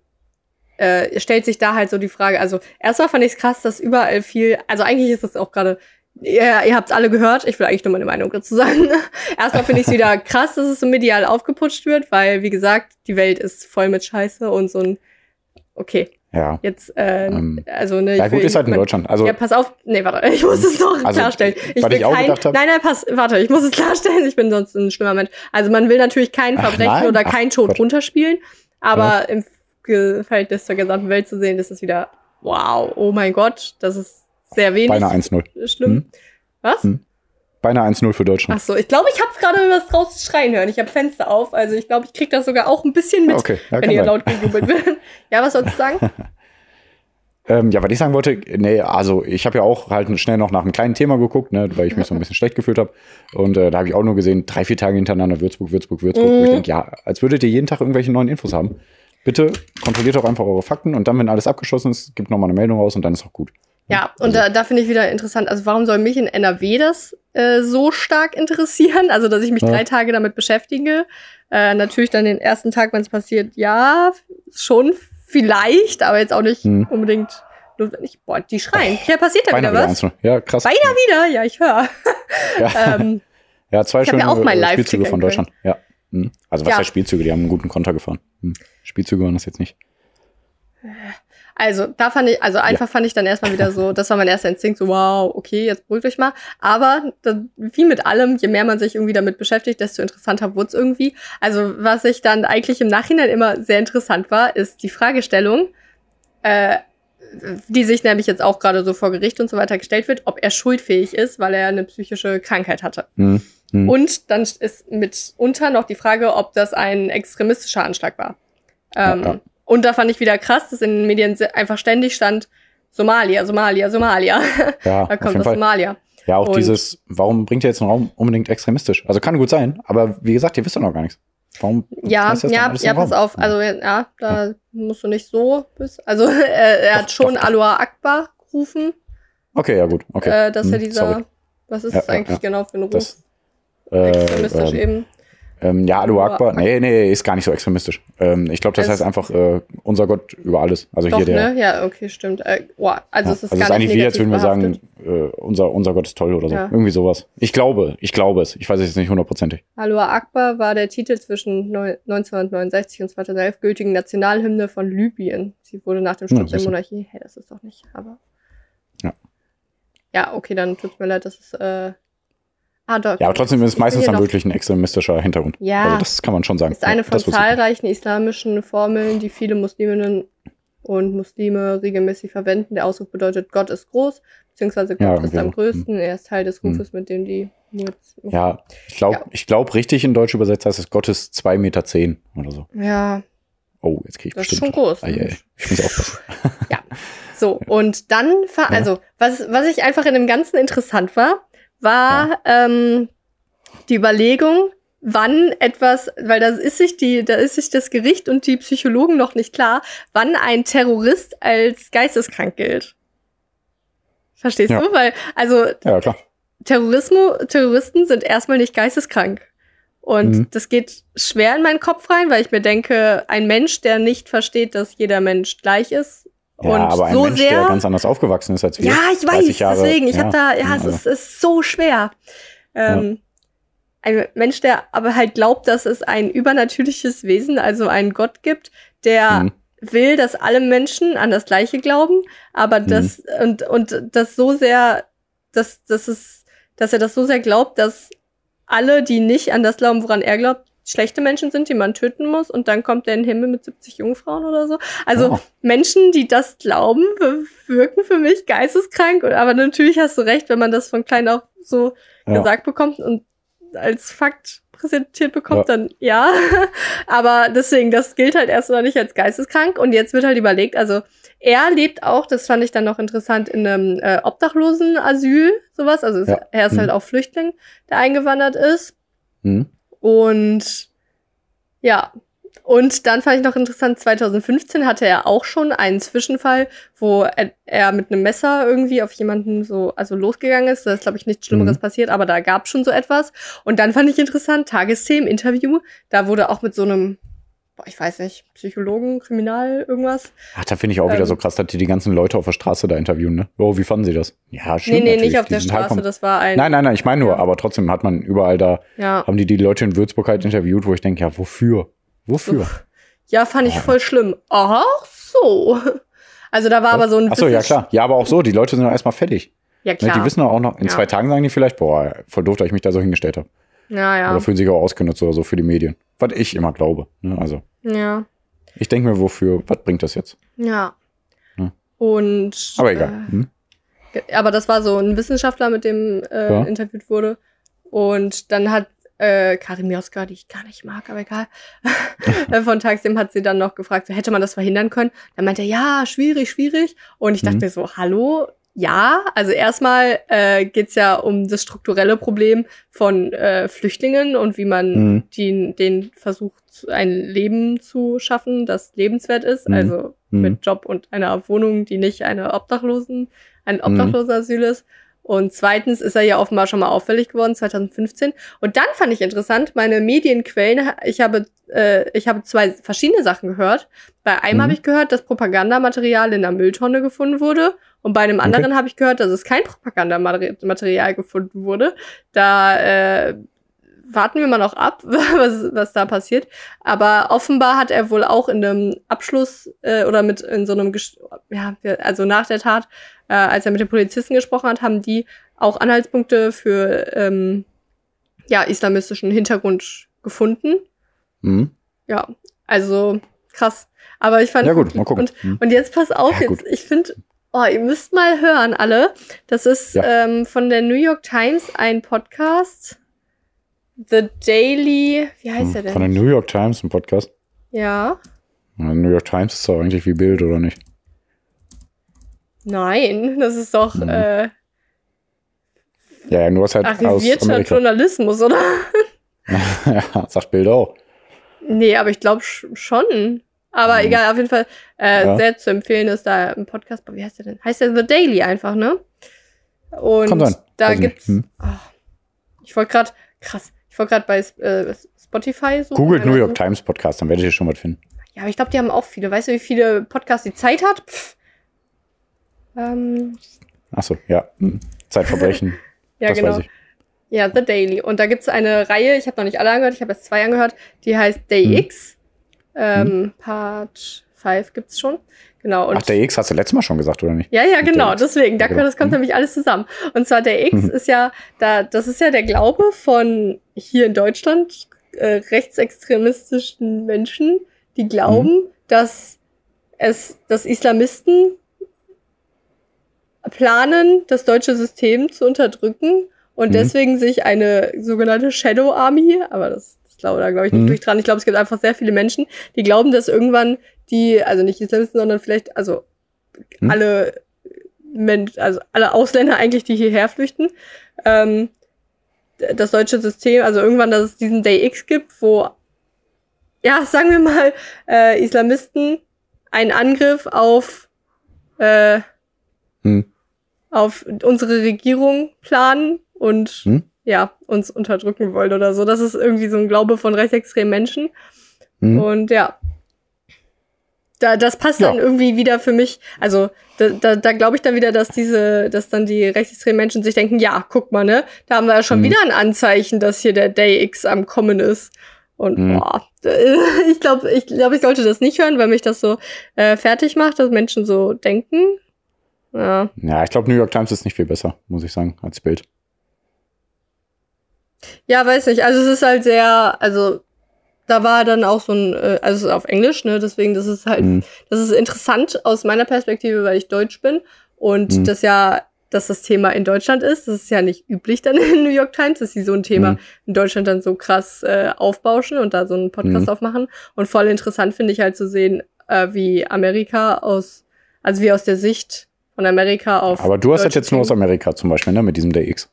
äh, stellt sich da halt so die Frage, also erstmal fand ich es krass, dass überall viel, also eigentlich ist das auch gerade, ihr, ihr habt es alle gehört, ich will eigentlich nur meine Meinung dazu sagen. erstmal finde ich es wieder krass, dass es so medial aufgeputscht wird, weil, wie gesagt, die Welt ist voll mit Scheiße und so ein, okay, Ja. jetzt, äh, Ähm, also ne, Ja, gut, will- ist halt in man- Deutschland. Also, ja, pass auf. Nee, warte, ich muss es noch Also, klarstellen. Ich will ich auch kein, gedacht hab- nein, nein, pass, warte, ich muss es klarstellen, ich bin sonst ein schlimmer Mensch. Also man will natürlich kein Verbrechen oder kein Tod Gott. runterspielen, aber im Ge- Verhältnis zur gesamten Welt zu sehen, ist es wieder, wow, oh mein Gott, das ist sehr wenig beinahe 1-0. schlimm. Hm? Was? Hm. Beinahe 1-0 für Deutschland. Ach so, ich glaube, ich habe gerade was draußen schreien hören. Ich habe Fenster auf, also ich glaube, ich kriege das sogar auch ein bisschen mit, okay, ja, wenn sein. laut gejubelt wird. ja, was sollst du sagen? Ähm, ja, was ich sagen wollte, nee, also ich habe ja auch halt schnell noch nach einem kleinen Thema geguckt, ne, weil ich mich so ein bisschen schlecht gefühlt habe. Und äh, da habe ich auch nur gesehen, drei, vier Tage hintereinander Würzburg, Würzburg, Würzburg. Wo ich Mhm. denke, ja, als würdet ihr jeden Tag irgendwelche neuen Infos haben. Bitte kontrolliert doch einfach eure Fakten und dann, wenn alles abgeschlossen ist, gibt nochmal eine Meldung raus und dann ist auch gut. Ja, und Also- da, da finde ich wieder interessant, also warum soll mich in NRW das äh, so stark interessieren? Also, dass ich mich Ja. drei Tage damit beschäftige. Äh, natürlich dann den ersten Tag, wenn es passiert, ja, schon vielleicht, aber jetzt auch nicht Hm. unbedingt notwendig. Boah, die schreien. Ja, passiert da wieder wieder was? 1-0. Ja, krass. Beinahe wieder? Ja, ich höre. Ja. ähm, Ja, zwei schöne ja auch äh, Live-Ticker Spielzüge von. Deutschland. Ja. Hm. Also was Ja. heißt Spielzüge? Die haben einen guten Konter gefahren. Hm. Spielzüge waren das jetzt nicht. Also, da fand ich, also einfach fand ich dann erstmal wieder so, das war mein erster Instinkt, so wow, okay, jetzt beruhigt euch mal. Aber da, wie mit allem, je mehr man sich irgendwie damit beschäftigt, desto interessanter wurde es irgendwie. Also, was ich dann eigentlich im Nachhinein immer sehr interessant war, ist die Fragestellung, äh, die sich nämlich jetzt auch gerade so vor Gericht und so weiter gestellt wird, ob er schuldfähig ist, weil er eine psychische Krankheit hatte. Hm. Hm. Und dann ist mitunter noch die Frage, ob das ein extremistischer Anschlag war. Ähm, Ja, ja. Und da fand ich wieder krass, dass in den Medien einfach ständig stand, Somalia, Somalia, Somalia. ja, da kommt aus Fall. Somalia. Ja, auch Und- dieses, warum bringt ihr jetzt einen Raum unbedingt extremistisch? Also kann gut sein, aber wie gesagt, ihr wisst doch noch gar nichts. Warum Ja, das ja, ja, pass auf. Also ja, da musst du nicht so bis. Also er, er hat Doch, schon doch, doch. Aloha Akbar gerufen, Okay, ja gut, okay. äh, dass Hm, er dieser, sorry. was ist Ja, das ja, eigentlich ja. genau für ein Ruf? Das, äh, Extremistisch ähm, eben. Ähm, ja, Alu Akbar, nee, nee, ist gar nicht so extremistisch. Ähm, ich glaube, das Es- heißt einfach äh, unser Gott über alles. Also Doch, hier der. ne? Ja, okay, stimmt. Äh, boah, also Ja, es ist also es gar ist eigentlich wie, negativ würden wir sagen, äh, unser, unser Gott ist toll oder so. Ja. Irgendwie sowas. Ich glaube, ich glaube es. Ich weiß es jetzt nicht hundertprozentig. Aloha Akbar war der Titel zwischen neu- 1969 und 2011 gültigen Nationalhymne von Libyen. Sie wurde nach dem Ja, Sturz der siehst du. Monarchie. Hey, das ist doch nicht, aber. Ja. Ja, okay, dann tut's mir leid, das ist. Äh, ah, doch. Ja, aber trotzdem ist es meistens noch. wirklich ein extremistischer Hintergrund. Ja. Also das kann man schon sagen. Ist eine Ja, von das zahlreichen islamischen Formeln, die viele Musliminnen und Muslime regelmäßig verwenden. Der Ausdruck bedeutet, Gott ist groß, beziehungsweise Gott Ja, ist am größten. Er ist Teil des Hm. Rufes, mit dem die Jetzt- Ja, ich glaube, Ja. ich glaube, richtig in Deutsch übersetzt heißt es Gottes 2,10 Meter zehn oder so. Ja, Oh, jetzt krieg ich das ist bestimmt. schon groß. Ei, ich muss aufpassen. So, und dann, Ja. also, was, was ich einfach in dem Ganzen interessant war, war ähm, die Überlegung, wann etwas, weil da ist sich die, da ist sich das Gericht und die Psychologen noch nicht klar, wann ein Terrorist als geisteskrank gilt. Verstehst Ja. du? Weil, also Ja. Terrorismus, Terroristen sind erstmal nicht geisteskrank. Und Mhm. das geht schwer in meinen Kopf rein, weil ich mir denke, ein Mensch, der nicht versteht, dass jeder Mensch gleich ist Ja, und aber ein so Mensch, sehr. der ganz anders aufgewachsen ist als wir. ja, ich 30 weiß, Jahre, deswegen. Ich ja, habe da, ja, es also. ist, ist so schwer. Ähm, Ein Mensch, der aber halt glaubt, dass es ein übernatürliches Wesen, also einen Gott gibt, der Mhm. will, dass alle Menschen an das Gleiche glauben, aber Mhm. das und und das so sehr, dass dass es, dass er das so sehr glaubt, dass alle, die nicht an das glauben, woran er glaubt, schlechte Menschen sind, die man töten muss und dann kommt er in den Himmel mit 70 Jungfrauen oder so. Also Oh. Menschen, die das glauben, wir- wirken für mich geisteskrank. Aber natürlich hast du recht, wenn man das von klein auf so Ja. gesagt bekommt und als Fakt präsentiert bekommt, Ja. dann ja. Aber deswegen, das gilt halt erstmal nicht als geisteskrank. Und jetzt wird halt überlegt, also er lebt auch, das fand ich dann noch interessant, in einem äh, Obdachlosenasyl, sowas. Also Ja. er ist Mhm. halt auch Flüchtling, der eingewandert ist. Mhm. Und ja, und dann fand ich noch interessant, 2015 hatte er auch schon einen Zwischenfall, wo er, er mit einem Messer irgendwie auf jemanden so, also losgegangen ist. Da ist, glaube ich, nichts Schlimmeres Mhm. passiert, aber da gab schon so etwas. Und dann fand ich interessant, Tagesthemen, Interview, da wurde auch mit so einem, boah, ich weiß nicht, Psychologen, Kriminal, irgendwas. Ach, da finde ich auch wieder Ähm. so krass, dass die die ganzen Leute auf der Straße da interviewen, ne? Oh, wie fanden sie das? Ja, Nee, stimmt nee, natürlich. nicht auf Die der halt Straße, vom- das war ein. Nein, nein, nein, ich meine nur, Ja. aber trotzdem hat man überall da, Ja. haben die die Leute in Würzburg halt interviewt, wo ich denke, ja, wofür? Wofür? Ja, fand ich Ja. voll schlimm. Ach so. Also da war aber so ein Achso, ja bisschen- klar. Ja, aber auch so, die Leute sind doch erstmal fertig. Ja, Ne, klar. die wissen doch auch noch, in Ja. zwei Tagen sagen die vielleicht, boah, voll doof, dass ich mich da so hingestellt habe. ja, ja. Oder fühlen sich auch ausgenutzt oder so für die Medien. Was ich immer glaube. Ne? Also, Ja. ich denke mir, wofür, was bringt das jetzt? Ja. Hm. Und. Aber egal. Hm? Äh, aber das war so ein Wissenschaftler, mit dem äh, Ja. interviewt wurde. Und dann hat äh, Karin Mioska, die ich gar nicht mag, aber egal, äh, von Tagsem hat sie dann noch gefragt, so, hätte man das verhindern können? Dann meinte er, ja, schwierig, schwierig. Und ich dachte Mhm. mir so, hallo, ja, also erstmal äh, geht's ja um das strukturelle Problem von äh, Flüchtlingen und wie man Mhm. die, den versucht, ein Leben zu schaffen, das lebenswert ist, Mhm. also Mhm. mit Job und einer Wohnung, die nicht eine Obdachlosen, ein Mhm. Obdachlosenasyl ist. Und zweitens ist er ja offenbar schon mal auffällig geworden, 2015. Und dann fand ich interessant, meine Medienquellen, ich habe, äh, ich habe zwei verschiedene Sachen gehört. Bei einem Mhm. habe ich gehört, dass Propagandamaterial in der Mülltonne gefunden wurde. Und bei einem Okay. anderen habe ich gehört, dass es kein Propagandamaterial gefunden wurde. Da äh, warten wir mal noch ab, was, was da passiert. Aber offenbar hat er wohl auch in einem Abschluss äh, oder mit in so einem, Ges- ja, also nach der Tat, äh, als er mit den Polizisten gesprochen hat, haben die auch Anhaltspunkte für ähm, ja, islamistischen Hintergrund gefunden. Mhm. Ja, also krass. Aber ich fand Ja, gut, mal gucken. Und, Mhm. und jetzt pass auf, Ja, jetzt, ich finde, oh, ihr müsst mal hören, alle. Das ist Ja. ähm, von der New York Times ein Podcast. The Daily, wie heißt er Hm. Von denn? der New York Times, ein Podcast. Ja. Ja, New York Times ist doch eigentlich wie Bild, oder nicht? Nein, das ist doch Mhm. äh, Ja, nur was halt arrivierter. Journalismus, oder? ja, sagt Bild auch. nee, aber ich glaube sch schon. Aber Mhm. egal, auf jeden Fall äh, Ja. sehr zu empfehlen ist da ein Podcast. Wie heißt der denn? Heißt der The Daily einfach, ne? Und sein. da nicht. gibt's. Hm. Ah, ich wollte gerade, krass, ich wollte gerade bei äh, Spotify so. Googelt New York Times Podcast, dann werdet ihr schon was finden. Ja, aber ich glaube, die haben auch viele. Weißt du, wie viele Podcasts die Zeit hat? Pff. Ähm, Achso, ja. Hm. Zeitverbrechen, ja, das genau. weiß ich. Ja, The Daily. Und da gibt's eine Reihe, ich habe noch nicht alle angehört, ich habe erst zwei angehört, die heißt Day Mhm. X. Ähm, Part 5 gibt's schon. Genau. Ach, der X hast du letztes Mal schon gesagt, oder nicht? Ja, ja, genau, deswegen, da, genau. das kommt Mhm. nämlich alles zusammen. Und zwar der X Mhm. ist ja, da, das ist ja der Glaube von hier in Deutschland äh, rechtsextremistischen Menschen, die glauben, dass es, dass Islamisten planen, das deutsche System zu unterdrücken und Mhm. deswegen sich eine sogenannte Shadow Army, aber das, glaube da glaube ich nicht Mhm. durch dran. Ich glaube, es gibt einfach sehr viele Menschen, die glauben, dass irgendwann die, also nicht Islamisten, sondern vielleicht, also Mhm. alle Mensch, also alle Ausländer eigentlich, die hierher flüchten, ähm, das deutsche System, also irgendwann, dass es diesen Day X gibt, wo, ja, sagen wir mal, äh, Islamisten einen Angriff auf, äh, Hm. auf unsere Regierung planen und Hm. Ja, uns unterdrücken wollen oder so. Das ist irgendwie so ein Glaube von rechtsextremen Menschen. Hm. Und ja. Da, das passt Ja. dann irgendwie wieder für mich. Also, da, da, da glaube ich dann wieder, dass diese, dass dann die rechtsextremen Menschen sich denken, ja, guck mal, ne, da haben wir ja schon Mhm. wieder ein Anzeichen, dass hier der Day X am Kommen ist. Und Mhm. boah, ich glaube, ich glaube, ich sollte das nicht hören, weil mich das so äh, fertig macht, dass Menschen so denken. Ja. Ja, ich glaube, New York Times ist nicht viel besser, muss ich sagen, als Bild. Ja, weiß nicht. Also es ist halt sehr, also da war dann auch so ein, äh, also es ist auf Englisch, ne? Deswegen, das ist halt, Mhm. das ist interessant aus meiner Perspektive, weil ich Deutsch bin und Mhm. das ja, dass das Thema in Deutschland ist. Das ist ja nicht üblich dann in New York Times, dass sie so ein Thema Mhm. in Deutschland dann so krass äh, aufbauschen und da so einen Podcast Mhm. aufmachen. Und voll interessant finde ich halt zu sehen, äh, wie Amerika aus, also wie aus der Sicht von Amerika auf. Aber du hast das jetzt nur aus Amerika zum Beispiel, ne, mit diesem Day X.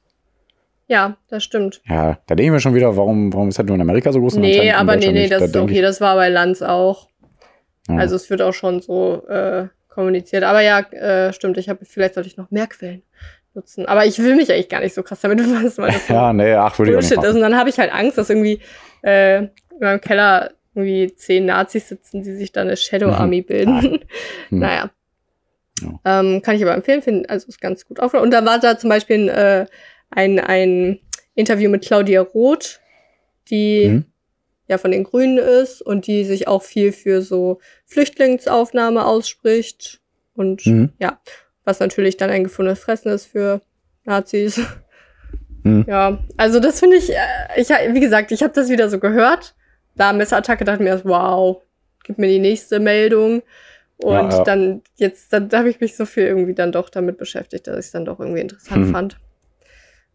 Ja, das stimmt. Ja, da denke ich mir schon wieder, warum, warum ist das nur in Amerika so groß? Nee, aber nee, nee, nicht? das Da ist okay. Das war bei Lanz auch. Ja. Also es wird auch schon so äh, kommuniziert. Aber ja, äh, stimmt, ich habe vielleicht sollte ich noch mehr Quellen nutzen. Aber ich will mich eigentlich gar nicht so krass damit befassen, weil das Ja, nee, ach, würde ich auch nicht Bullshit ist. Und dann habe ich halt Angst, dass irgendwie äh, in meinem Keller irgendwie zehn Nazis sitzen, die sich dann eine Shadow Mhm. Army bilden. Hm. Naja. Ja. Ähm, kann ich aber empfehlen, finden, also ist ganz gut aufgenommen. Und da war da zum Beispiel ein, äh, ein, ein Interview mit Claudia Roth, die Mhm. ja von den Grünen ist und die sich auch viel für so Flüchtlingsaufnahme ausspricht. Und Mhm. ja, was natürlich dann ein gefundenes Fressen ist für Nazis. Mhm. Ja, also das finde ich, äh, ich, wie gesagt, ich habe das wieder so gehört. Da Messerattacke dachte mir, wow, gib mir die nächste Meldung. Und Ja, ja. dann, jetzt, dann habe ich mich so viel irgendwie dann doch damit beschäftigt, dass ich es dann doch irgendwie interessant Mhm. fand.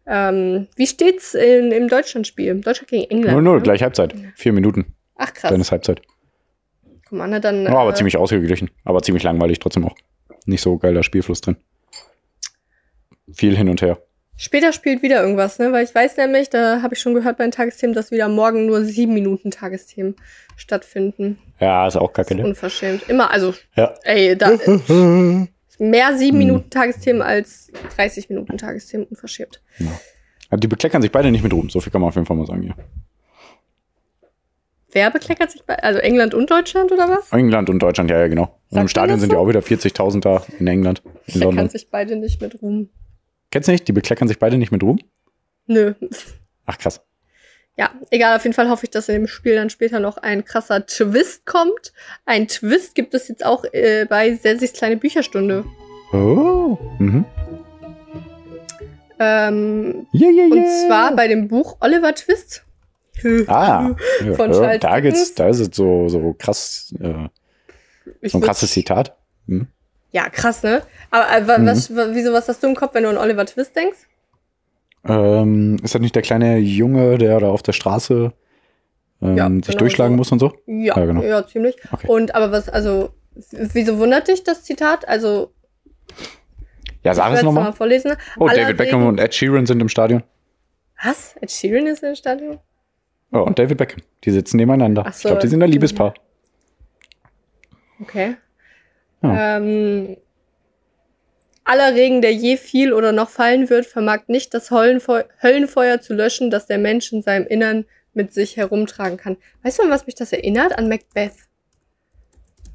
Ähm, wie steht's in, im Deutschlandspiel? Deutschland gegen England. 0-0, ne? gleich Halbzeit. Vier Minuten, Ach krass. dann ist Halbzeit. Guck mal, na dann. Ja, aber äh, ziemlich ausgeglichen. Aber ziemlich langweilig trotzdem auch. Nicht so geiler Spielfluss drin. Viel hin und her. Später spielt wieder irgendwas, ne? Weil ich weiß nämlich, da habe ich schon gehört bei den Tagesthemen, dass wieder morgen nur sieben Minuten Tagesthemen stattfinden. Ja, ist auch kacke, Das ist ne? unverschämt. Immer, also, Ja. ey, da mehr sieben Hm. Minuten Tagesthemen als 30 Minuten Tagesthemen, unverschämt. Aber die bekleckern sich beide nicht mit Ruhm. So viel kann man auf jeden Fall mal sagen, ja. Wer bekleckert sich bei, also England und Deutschland oder was? England und Deutschland, ja, ja, genau. Und im Stadion sind so? ja auch wieder 40.000 da in England, in Bekleckern sich beide nicht mit Ruhm. Kennst du nicht? Die bekleckern sich beide nicht mit Ruhm? Nö. Ach, krass. Ja, egal, auf jeden Fall hoffe ich, dass in dem Spiel dann später noch ein krasser Twist kommt. Ein Twist gibt es jetzt auch äh, bei Selsis kleine Bücherstunde. Oh. Mhm. Ähm, Yeah, yeah, Und yeah. zwar bei dem Buch Oliver Twist. Ah, Von ja, da geht's, da ist es so, so krass, äh, so ein krasses Zitat. Hm? Ja, krass, ne? Aber äh, wa- Mhm. was, wieso, was hast du im Kopf, wenn du an Oliver Twist denkst? Ähm, ist das nicht der kleine Junge, der da auf der Straße ähm, Ja, sich genau durchschlagen so. muss und so? Ja, Ja, ja, genau. ziemlich. Okay. Und aber was, also, wieso wundert dich das Zitat? Also, Ja, sag es nochmal. vorlesen. Oh, Aller David Beckham und Ed Sheeran sind im Stadion. Was? Ed Sheeran ist im Stadion? Oh, und David Beckham. Die sitzen nebeneinander. Ach ich so. glaube, die sind ein Liebespaar. Okay. Ja. Ähm, aller Regen, der je fiel oder noch fallen wird, vermag nicht das Höllenfeu Höllenfeuer zu löschen, das der Mensch in seinem Innern mit sich herumtragen kann. Weißt du, an was mich das erinnert? An Macbeth.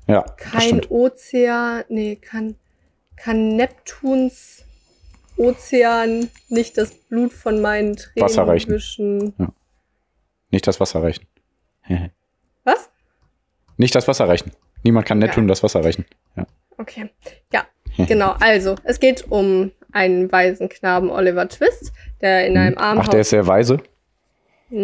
Ja, Kein. Ozean, nee, kann, kann Neptuns Ozean nicht das Blut von meinen Tränen Wasser reichen. wischen. Nicht das Wasser reichen. Was? Nicht das Wasser reichen. Niemand kann Neptun das Wasser reichen. Ja. Okay. Ja, genau. Also, es geht um einen weisen Knaben Oliver Twist, der in einem Hm. Armenhaus Ach, der ist sehr weise. Mm,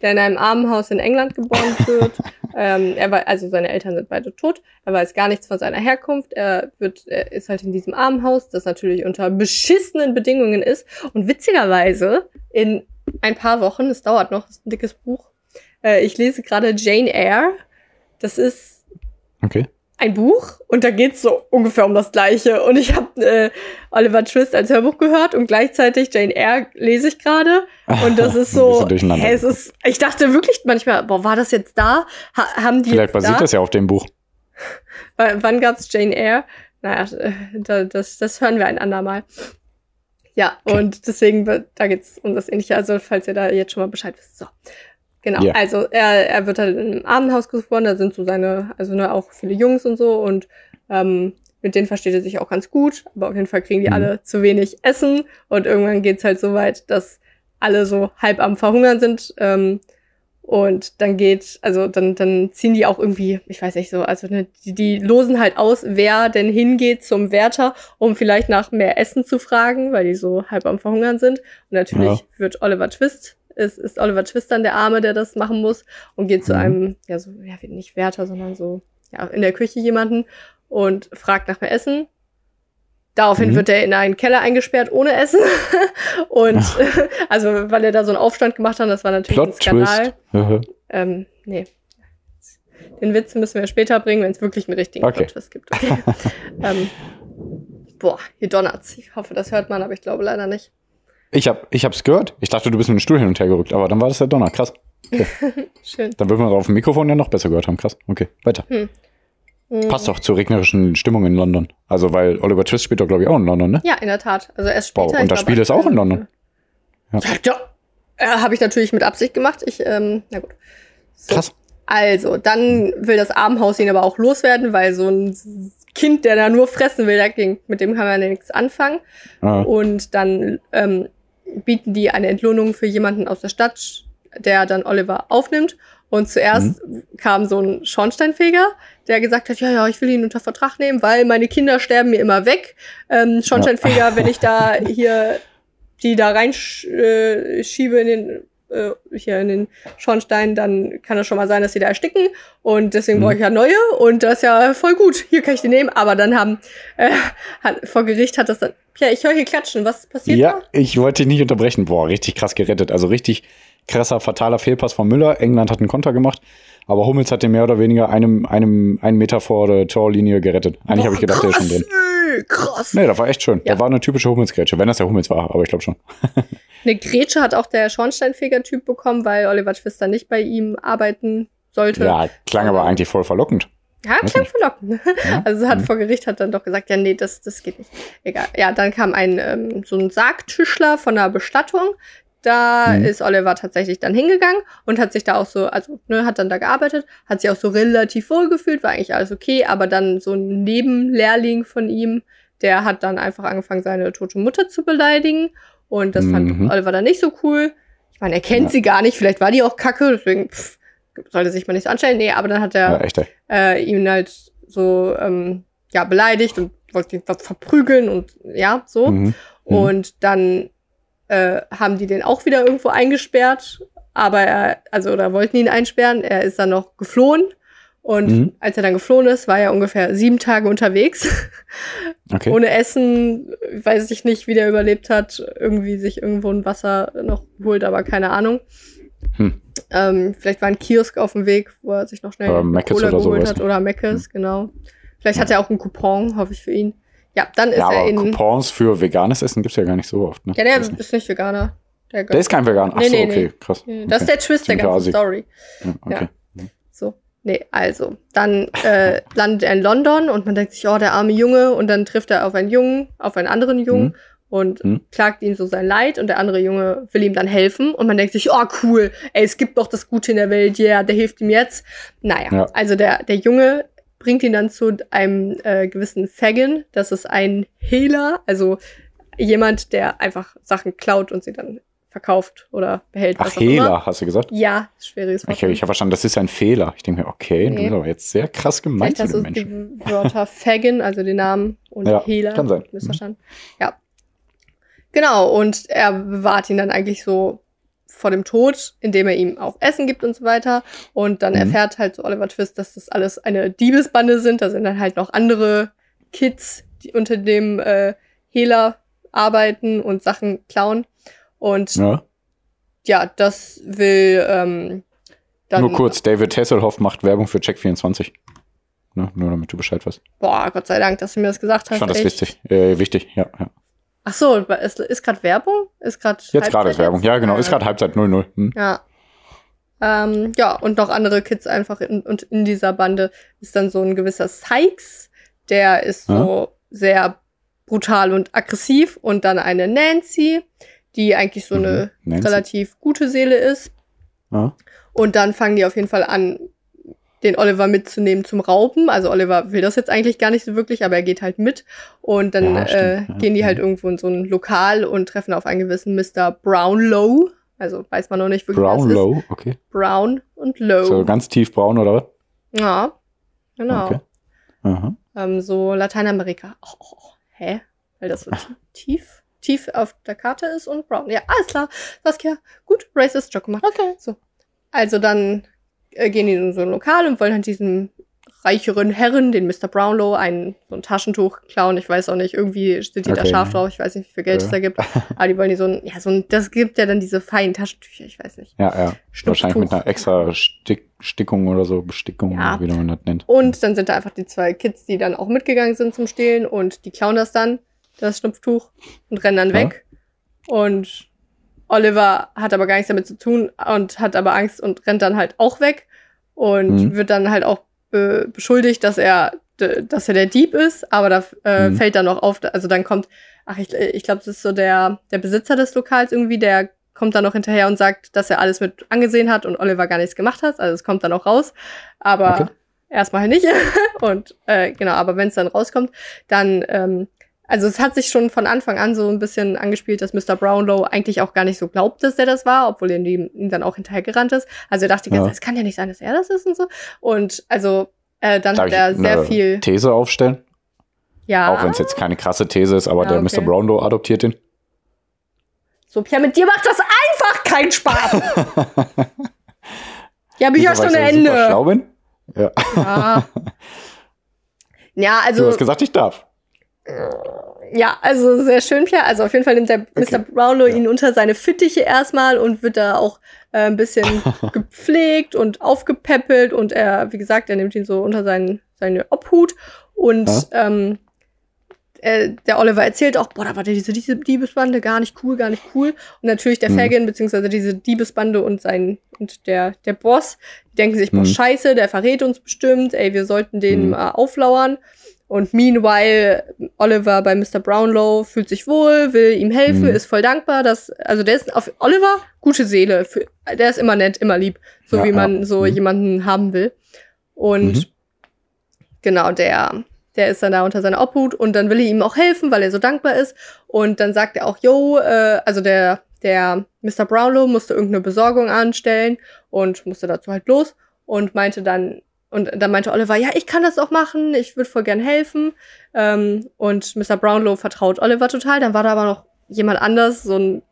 der in einem Armenhaus in England geboren wird ähm, er war, also seine Eltern sind beide tot. Er weiß gar nichts von seiner Herkunft. Er wird, er ist halt in diesem Armenhaus, das natürlich unter beschissenen Bedingungen ist. Und witzigerweise in ein paar Wochen, es dauert noch, ist ein dickes Buch. Äh, ich lese gerade Jane Eyre. Das ist Okay. Ein Buch und da geht's so ungefähr um das Gleiche. Und ich habe äh, Oliver Twist als Hörbuch gehört und gleichzeitig Jane Eyre lese ich gerade. Und das ist so, hä, es ist, ich dachte wirklich manchmal, boah, war das jetzt da? Ha haben die Vielleicht basiert da? das ja auf dem Buch. W wann gab's Jane Eyre? Naja, äh, da, das, das hören wir ein andermal. Ja, Okay. und deswegen, da geht's um das Ähnliche. Also, falls ihr da jetzt schon mal Bescheid wisst. So. Genau. Ja. Also, er, er wird halt in einem Abendhaus geboren. Da sind so seine, also ne, auch viele Jungs und so. Und ähm, mit denen versteht er sich auch ganz gut. Aber auf jeden Fall kriegen die Mhm. alle zu wenig Essen. Und irgendwann geht's halt so weit, dass alle so halb am Verhungern sind. Ähm, und dann geht, also dann, dann ziehen die auch irgendwie, ich weiß nicht so, also ne, die, die losen halt aus, wer denn hingeht zum Wärter, um vielleicht nach mehr Essen zu fragen, weil die so halb am Verhungern sind. Und natürlich Ja. wird Oliver Twist, ist, ist Oliver Twist dann der Arme, der das machen muss und geht zu Mhm. einem, ja, so, ja, nicht Wärter, sondern so, ja, in der Küche jemanden und fragt nach mehr Essen. Daraufhin Mhm. wird er in einen Keller eingesperrt ohne Essen. und also, weil er da so einen Aufstand gemacht hat, das war natürlich ein Plot Skandal. Twist. Haha. Ähm, nee. Den Witz müssen wir später bringen, wenn es wirklich einen richtigen Okay. Plot-Twist gibt. Okay. ähm, boah, hier donnert's. Ich hoffe, das hört man, aber ich glaube leider nicht. Ich hab, ich hab's gehört. Ich dachte, du bist mit dem Stuhl hin und her gerückt, aber dann war das der Donner. Krass. Schön. Dann wird man auf dem Mikrofon ja noch besser gehört haben. Krass. Okay, weiter. Mhm. Passt doch zur regnerischen Stimmung in London. Also, weil Oliver Twist spielt doch, glaube ich, auch in London, ne? Ja, in der Tat. Also erst später. und ich das Spiel ist auch in London. Ja, ja. Äh, Habe ich natürlich mit Absicht gemacht. Ich, ähm, na gut. So. Krass. Also, dann will das Armenhaus ihn aber auch loswerden, weil so ein Kind, der da nur fressen will, dagegen, mit dem kann man ja nichts anfangen. Ah, Und dann ähm, bieten die eine Entlohnung für jemanden aus der Stadt, der dann Oliver aufnimmt. Und zuerst kam so ein Schornsteinfeger, der gesagt hat, ja, ja, ich will ihn unter Vertrag nehmen, weil meine Kinder sterben mir immer weg. Ähm, Schornsteinfeger, wenn ich da hier die da reinschiebe äh, in den äh, hier in den Schornstein, dann kann es schon mal sein, dass sie da ersticken. Und deswegen Mhm. brauche ich ja neue. Und das ist ja voll gut. Hier kann ich die nehmen. Aber dann haben äh, hat, vor Gericht hat das dann. Ja, ich höre hier klatschen. Was passiert ja, ich wollte dich nicht unterbrechen. Boah, richtig krass gerettet. Also richtig krasser, fataler Fehlpass von Müller. England hat einen Konter gemacht. Aber Hummels hat den mehr oder weniger einem, einem, einen Meter vor der Torlinie gerettet. Eigentlich habe ich gedacht, der ist schon drin. Ey, krass. Nee, das war echt schön. Ja. Da war eine typische Hummels-Grätsche, wenn das der Hummels war, aber ich glaube schon. Eine Grätsche hat auch der Schornsteinfeger-Typ bekommen, weil Oliver dann nicht bei ihm arbeiten sollte. Ja, klang aber eigentlich voll verlockend. Ja, klang verlockend. Ja? Also hat Mhm. vor Gericht hat dann doch gesagt, ja, nee, das, das geht nicht. Egal. Ja, dann kam ein ähm, so ein Sargtischler von einer Bestattung. Da Mhm. ist Oliver tatsächlich dann hingegangen und hat sich da auch so, also ne, hat dann da gearbeitet, hat sich auch so relativ wohl gefühlt, war eigentlich alles okay, aber dann so ein Nebenlehrling von ihm, der hat dann einfach angefangen, seine tote Mutter zu beleidigen. Und das Mhm. fand Oliver dann nicht so cool. Ich meine, er kennt Ja. sie gar nicht, vielleicht war die auch kacke, deswegen pff, sollte sich mal nicht so anstellen. Nee, aber dann hat er Ja, äh, ihn halt so ähm, ja beleidigt und wollte ihn ver- verprügeln und ja so Mhm. Mhm. und dann äh, haben die den auch wieder irgendwo eingesperrt aber er also oder wollten ihn einsperren er ist dann noch geflohen und Mhm. als er dann geflohen ist war er ungefähr sieben Tage unterwegs Okay. ohne Essen weiß ich nicht wie der überlebt hat irgendwie sich irgendwo ein Wasser noch holt aber keine Ahnung Hm. ähm, vielleicht war ein Kiosk auf dem Weg, wo er sich noch schnell eine Mc's Cola oder geholt sowas. hat. Oder Mc's, genau. Vielleicht hat er auch einen Coupon, hoffe ich für ihn. Ja, dann ist ja, er in. Coupons für veganes Essen gibt's ja gar nicht so oft. Ne? Ja, der Weiß nicht. ist nicht Veganer. Der, der ist kein Veganer. Ach Nee, so, nee, okay, nee. krass. Das ist der Twist der ganzen. Story. Ja, okay. So. Nee, also. Dann äh, landet er in London und man denkt sich, oh, der arme Junge. Und dann trifft er auf einen Jungen, auf einen anderen Jungen Mhm. Und Mhm. klagt ihm so sein Leid. Und der andere Junge will ihm dann helfen. Und man denkt sich, oh, cool. Ey, es gibt doch das Gute in der Welt. Ja, yeah, der hilft ihm jetzt. Naja, Ja. also der, der Junge bringt ihn dann zu einem äh, gewissen Fagin. Das ist ein Hehler, also jemand, der einfach Sachen klaut und sie dann verkauft oder behält. Ach. Hehler, hast du gesagt? Ja, schwieriges Wort. Ich, ich habe verstanden, das ist ein Fehler. Ich denke mir, okay, du Nee. bist aber jetzt sehr krass gemeint Vielleicht zu du Menschen. die Wörter Fagin, also den Namen, und Ja, Hehler. kann sein. Missverstanden. Ja. Genau, und er bewahrt ihn dann eigentlich so vor dem Tod, indem er ihm auch Essen gibt und so weiter. Und dann Mhm. erfährt halt so Oliver Twist, dass das alles eine Diebesbande sind. Da sind dann halt noch andere Kids, die unter dem äh, Hehler arbeiten und Sachen klauen. Und ja, Ja. das will ähm, dann. Nur kurz, David Hasselhoff macht Werbung für Check24. Ne? Nur damit du Bescheid weißt. Boah, Gott sei Dank, dass du mir das gesagt hast. Ich fand das echt. wichtig. Äh, wichtig, ja. ja. Ach so, ist, ist gerade Werbung? Ist gerade Jetzt gerade ist Werbung. Ja, genau. Ist gerade Halbzeit 0-0. Hm. Ja. Ähm, ja, und noch andere Kids einfach in, und in dieser Bande ist dann so ein gewisser Sykes, der ist so sehr brutal und aggressiv und dann eine Nancy, die eigentlich so eine Mhm. Nancy. relativ gute Seele ist. Ja. Und dann fangen die auf jeden Fall an, den Oliver mitzunehmen zum Rauben. Also Oliver will das jetzt eigentlich gar nicht so wirklich, aber er geht halt mit. Und dann Ja, äh, stimmt. Ja. gehen die halt irgendwo in so ein Lokal und treffen auf einen gewissen Mr. Brownlow. Also weiß man noch nicht wirklich, wer es ist. Brownlow, okay. Brown und Low. So ganz tief braun oder was? Ja, genau. Okay. Aha. Ähm, so Lateinamerika. Oh, oh, oh. Hä? Weil das so ti- tief, tief auf der Karte ist und brown. Ja, alles klar. Saskia, gut, Racist Joke gemacht. Okay. So. Also dann äh, gehen die in so ein Lokal und wollen halt diesen reicheren Herren, den Mr. Brownlow, ein, so ein Taschentuch klauen. Ich weiß auch nicht, irgendwie steht die da Okay. scharf drauf. Ich weiß nicht, wie viel Geld es Ja. da gibt. Aber die wollen die so ein, ja, so ein, das gibt ja dann diese feinen Taschentücher, ich weiß nicht. Ja, ja. Wahrscheinlich mit einer extra Stick Stickung oder so, Bestickung, Ja. oder wie man das nennt. Und dann sind da einfach die zwei Kids, die dann auch mitgegangen sind zum Stehlen und die klauen das dann, das Schnupftuch, und rennen dann Ja. weg. Und Oliver hat aber gar nichts damit zu tun und hat aber Angst und rennt dann halt auch weg und Mhm. wird dann halt auch be beschuldigt, dass er, dass er der Dieb ist, aber da äh, Mhm. fällt dann noch auf, also dann kommt, ach, ich, ich glaube, das ist so der, der Besitzer des Lokals irgendwie, der kommt dann noch hinterher und sagt, dass er alles mit angesehen hat und Oliver gar nichts gemacht hat. Also es kommt dann auch raus. Aber Okay. erstmal halt nicht. und äh, genau, aber wenn es dann rauskommt, dann, ähm, also es hat sich schon von Anfang an so ein bisschen angespielt, dass Mr. Brownlow eigentlich auch gar nicht so glaubt, dass er das war, obwohl er ihm, dann auch hinterhergerannt ist. Also er dachte, Ja. Es kann ja nicht sein, dass er das ist und so. Und also äh, dann Darf hat ich er sehr eine viel, These aufstellen? ja, Auch wenn es jetzt keine krasse These ist, aber Ja, der okay. Mr. Brownlow adoptiert den. so, Pierre, mit dir macht das einfach keinen Spaß. ja, Bücherstunde ich Ende. schlau bin? Ja. Ja. ja, also. du hast gesagt, ich darf. Ja, also sehr schön, Pierre. Also auf jeden Fall nimmt der Okay. Mr. Brownlow Ja. ihn unter seine Fittiche erstmal und wird da auch äh, ein bisschen gepflegt und aufgepäppelt und er, wie gesagt, er nimmt ihn so unter seinen, seine Obhut und ähm, äh, der Oliver erzählt auch, boah, da war diese, diese Diebesbande gar nicht cool, gar nicht cool. Und natürlich der Mhm. Fagin, beziehungsweise diese Diebesbande und sein und der, der Boss, die denken sich, boah, Mhm. scheiße, der verrät uns bestimmt, ey, wir sollten den Mhm. mal auflauern. Und meanwhile, Oliver bei Mr. Brownlow fühlt sich wohl, will ihm helfen, Mhm. ist voll dankbar, dass, also der ist auf Oliver, gute Seele, für, der ist immer nett, immer lieb, so Ja, wie man ja. so Mhm. jemanden haben will. Und Mhm. genau, der, der ist dann da unter seiner Obhut und dann will er ihm auch helfen, weil er so dankbar ist. Und dann sagt er auch, yo, äh, also der, der Mr. Brownlow musste irgendeine Besorgung anstellen und musste dazu halt los und meinte dann, und dann meinte Oliver, ja, ich kann das auch machen, ich würde voll gern helfen. Ähm, und Mr. Brownlow vertraut Oliver total. Dann war da aber noch jemand anders, so ein,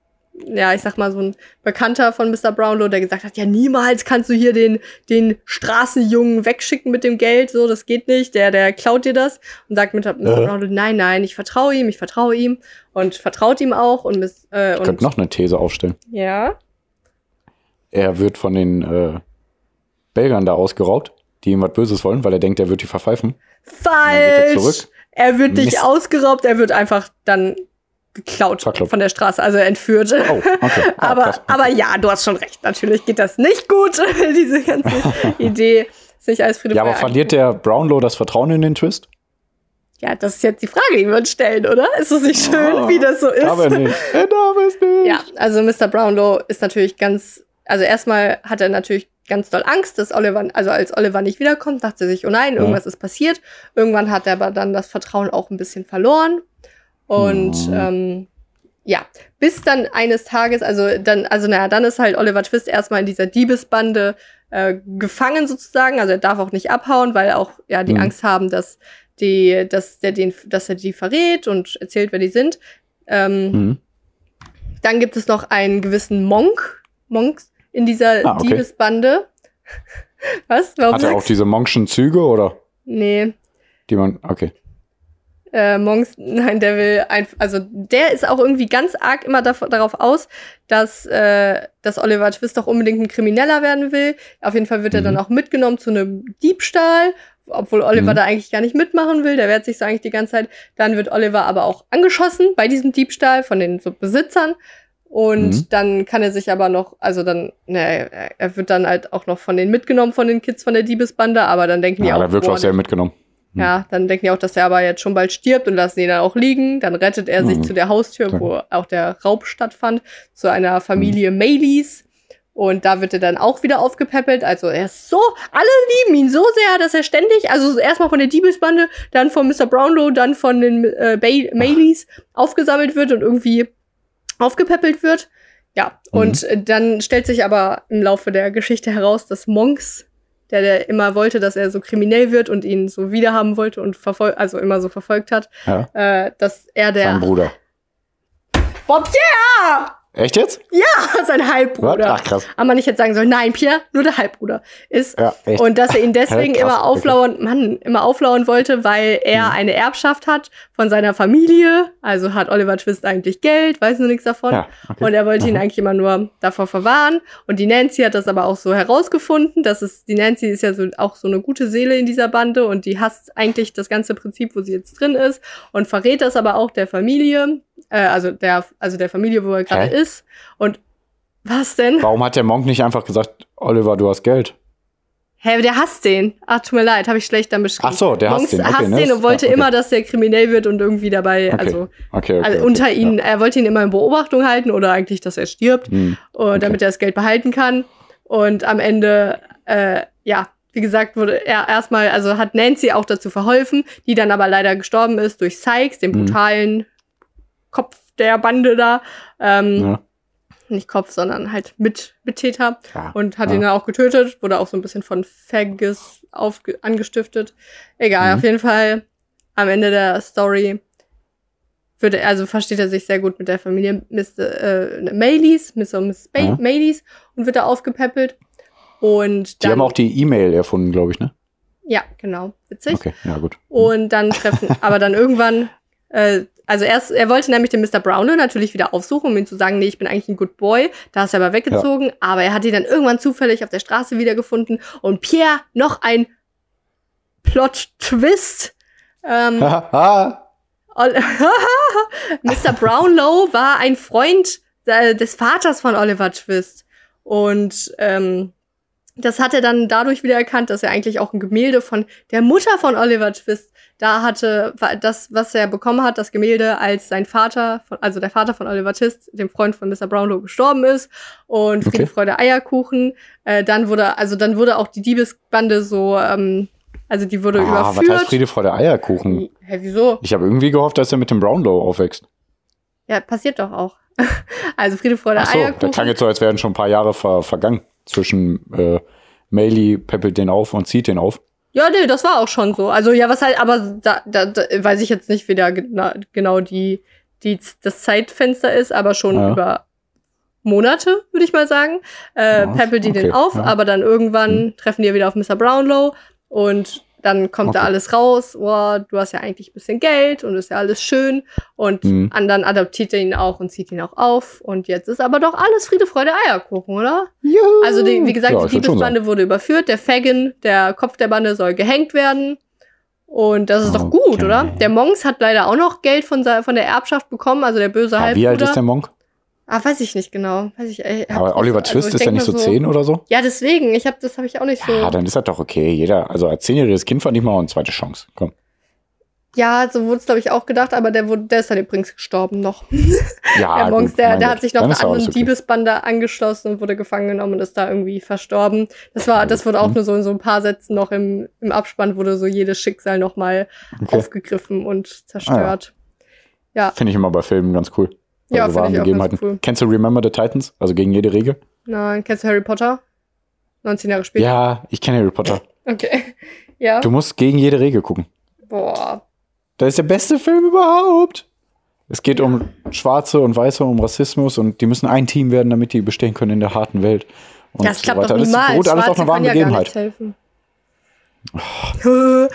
ja, ich sag mal, so ein Bekannter von Mr. Brownlow, der gesagt hat, ja, niemals kannst du hier den, den Straßenjungen wegschicken mit dem Geld, so, das geht nicht, der, der klaut dir das. Und sagt Mr. Mr. Äh. Brownlow, nein, nein, ich vertraue ihm, ich vertraue ihm und vertraut ihm auch und, Miss, äh, Ich könnte noch eine These aufstellen. ja, Er wird von den äh, Belgern da ausgeraubt, die ihm was Böses wollen, weil er denkt, er wird die verpfeifen. er falsch. zurück. Er wird nicht Mist. ausgeraubt, er wird einfach dann geklaut Verkloppt. von der Straße, also entführt. Oh, okay. Ah, aber, krass. aber ja, du hast schon recht. Natürlich geht das nicht gut, diese ganze Idee. Ist nicht alles Friede, Ja, aber verliert der Brownlow das Vertrauen in den Twist? Ja, das ist jetzt die Frage, die wir uns stellen, oder? Ist es nicht schön, Oh, wie das so ist? Aber nicht. Er darf es nicht. Ja, also Mr. Brownlow ist natürlich ganz, also erstmal hat er natürlich ganz doll Angst, dass Oliver, also als Oliver nicht wiederkommt, dachte er sich, oh nein, irgendwas ist passiert. Irgendwann hat er aber dann das Vertrauen auch ein bisschen verloren. Und Mhm. ähm, ja, bis dann eines Tages, also dann, also naja, dann ist halt Oliver Twist erstmal in dieser Diebesbande äh, gefangen sozusagen. Also er darf auch nicht abhauen, weil auch ja die Mhm. Angst haben, dass die, dass der den, dass er die verrät und erzählt, wer die sind. Ähm, Mhm. dann gibt es noch einen gewissen Monk, Monks in dieser Ah, okay. Diebesbande. Was? Warum Hat er auch diese Monkschen Züge oder Nee, die man. Okay. äh, Monks, nein, der will einfach, also der ist auch irgendwie ganz arg immer darauf aus, dass, äh, dass Oliver Twist doch unbedingt ein Krimineller werden will. Auf jeden Fall wird er Mhm. dann auch mitgenommen zu einem Diebstahl, obwohl Oliver Mhm. da eigentlich gar nicht mitmachen will. Der wehrt sich so eigentlich die ganze Zeit. Dann wird Oliver aber auch angeschossen bei diesem Diebstahl von den so Besitzern. Und Mhm. dann kann er sich aber noch, also dann, ne, er- wird dann halt auch noch von denen mitgenommen, von den Kids von der Diebesbande, aber dann denken die Ja, auch, da wirkt boah, auch sehr mitgenommen. Hm. ja, dann denken die auch, dass er aber jetzt schon bald stirbt und lassen ihn dann auch liegen. Dann rettet er sich Mhm. zu der Haustür, wo auch der Raub stattfand, zu einer Familie Mhm. Mayleys. Und da wird er dann auch wieder aufgepäppelt. Also er ist so, alle lieben ihn so sehr, dass er ständig, also erstmal von der Diebesbande, dann von Mr. Brownlow, dann von den äh, Bay Mayleys aufgesammelt wird und irgendwie aufgepäppelt wird. Ja, Mhm. und äh, dann stellt sich aber im Laufe der Geschichte heraus, dass Monks, der, der immer wollte, dass er so kriminell wird und ihn so wiederhaben wollte und verfolgt, also immer so verfolgt hat, Ja. äh, dass er Sein der Bruder. Bob Pierre, Echt jetzt? sein Was? Halbbruder, Ach krass. aber man nicht jetzt sagen soll, nein, Pierre, nur der Halbbruder ist. Ja, echt. Und dass er ihn deswegen krass, immer auflauern, Mann, immer auflauern wollte, weil er Mhm. eine Erbschaft hat von seiner Familie. Also hat Oliver Twist eigentlich Geld, weiß nur nichts davon. ja, okay. Und er wollte ihn Aha. eigentlich immer nur davor verwahren. Und die Nancy hat das aber auch so herausgefunden, dass es, die Nancy ist ja so, auch so eine gute Seele in dieser Bande und die hasst eigentlich das ganze Prinzip, wo sie jetzt drin ist und verrät das aber auch der Familie, äh, also der, also der Familie, wo er gerade ist. Und was denn? Warum hat der Monk nicht einfach gesagt, Oliver, du hast Geld? Hä, der hasst den. Ach, tut mir leid, habe ich schlecht dann beschrieben. Ach so, der hasst Monks den. Okay, hasst ne, den und wollte ja, okay. immer, dass der kriminell wird und irgendwie dabei, Okay. also, also unter ihn, Ja. er wollte ihn immer in Beobachtung halten oder eigentlich, dass er stirbt. Hm. und damit er das Geld behalten kann. Und am Ende, äh, ja, wie gesagt, wurde er erstmal, also hat Nancy auch dazu verholfen, die dann aber leider gestorben ist durch Sykes, den Mhm. brutalen Kopf der Bande da. Ähm, Ja. Nicht Kopf, sondern halt mit Mittäter. Ja. Und hat ja. ihn dann auch getötet, wurde auch so ein bisschen von aufge angestiftet. Egal, Mhm. auf jeden Fall am Ende der Story würde, also versteht er sich sehr gut mit der Familie Mr. Äh, Mayleys, Mr. und Miss Ba- Ja. Mayleys und wird da aufgepäppelt. Und Die dann, haben auch die E-Mail erfunden, glaube ich, ne? ja, genau, witzig. Okay, ja, gut. Und dann treffen, aber dann irgendwann, äh, also erst, er wollte nämlich den Mr. Brownlow natürlich wieder aufsuchen, um ihm zu sagen, nee, ich bin eigentlich ein Good Boy. Da ist er aber weggezogen, aber er hat ihn dann irgendwann zufällig auf der Straße wiedergefunden. Und Pierre, noch ein Plot-Twist. Ähm, Mr. Brownlow war ein Freund äh, des Vaters von Oliver Twist. Und ähm, das hat er dann dadurch wieder erkannt, dass er eigentlich auch ein Gemälde von der Mutter von Oliver Twist da hatte, das, was er bekommen hat, das Gemälde, als sein Vater, von, also der Vater von Oliver Twist, dem Freund von Mr. Brownlow, gestorben ist. Und Friede, Okay. Freude, Eierkuchen. Äh, dann wurde, also dann wurde auch die Diebesbande so, ähm, also die wurde Ah, was überführt. heißt Friede, Freude, Eierkuchen? Hä, wieso? Ich habe irgendwie gehofft, dass er mit dem Brownlow aufwächst. Ja, passiert doch auch. also Friede, Freude, Ach so, Eierkuchen. klang jetzt so, als wären schon ein paar Jahre ver vergangen zwischen äh, Maylee peppelt den auf und zieht den auf. Ja, nee, das war auch schon so. Also ja, was halt, aber da, da, da weiß ich jetzt nicht, wie da gena genau die, die, das Zeitfenster ist, aber schon Ja. über Monate, würde ich mal sagen. Äh, Ja, peppelt die den okay, auf, ja. aber dann irgendwann treffen die ja wieder auf Mr. Brownlow und dann kommt da Okay. alles raus, oh, du hast ja eigentlich ein bisschen Geld und ist ja alles schön. Und Mhm. an- dann adoptiert er ihn auch und zieht ihn auch auf. Und jetzt ist aber doch alles Friede, Freude, Eierkuchen, oder? Also, die, wie gesagt, Ja, die Diebesbande wurde überführt. Der Fagin, der Kopf der Bande, soll gehängt werden. Und das ist doch gut, Okay. oder? Der Monks hat leider auch noch Geld von, von der Erbschaft bekommen, also der böse Ah, Halbbruder. wie alt ist der Monk? Ah, weiß ich nicht genau. Weiß ich, ey, hab Aber ich Oliver nicht- Twist also ich ist ja nicht so 10 oder so? Ja, deswegen. Ich hab, das habe ich auch nicht so. Ja, dann ist das doch okay. Jeder, also als zehnjähriges Kind fand ich mal eine zweite Chance. Komm. Ja, so wurde es, glaube ich, auch gedacht, aber der, wurde, der ist dann übrigens gestorben noch. Ja, der Monks, gut, der, der hat sich noch einer ja alles anderen okay. Diebesbande angeschlossen und wurde gefangen genommen und ist da irgendwie verstorben. Das war, das wurde auch nur so in so ein paar Sätzen noch im, im Abspann, wurde so jedes Schicksal noch mal Okay. Ah, aufgegriffen und zerstört. Finde ich immer bei Filmen ganz cool. Bei Ja, finde ich auch Begebenheiten. ganz cool. Kennst du Remember the Titans? Also gegen jede Regel? Nein, kennst du Harry Potter? 19 Jahre später. Ja, ich kenne Harry Potter. Okay. Ja. Du musst gegen jede Regel gucken. Boah. Das ist der beste Film überhaupt. Es geht um Schwarze und Weiße, um Rassismus und die müssen ein Team werden, damit die bestehen können in der harten Welt. Und Ja, es klappt so doch weiter. Das niemals. beruht alles auf einer wahren können ja gar Begebenheit. helfen.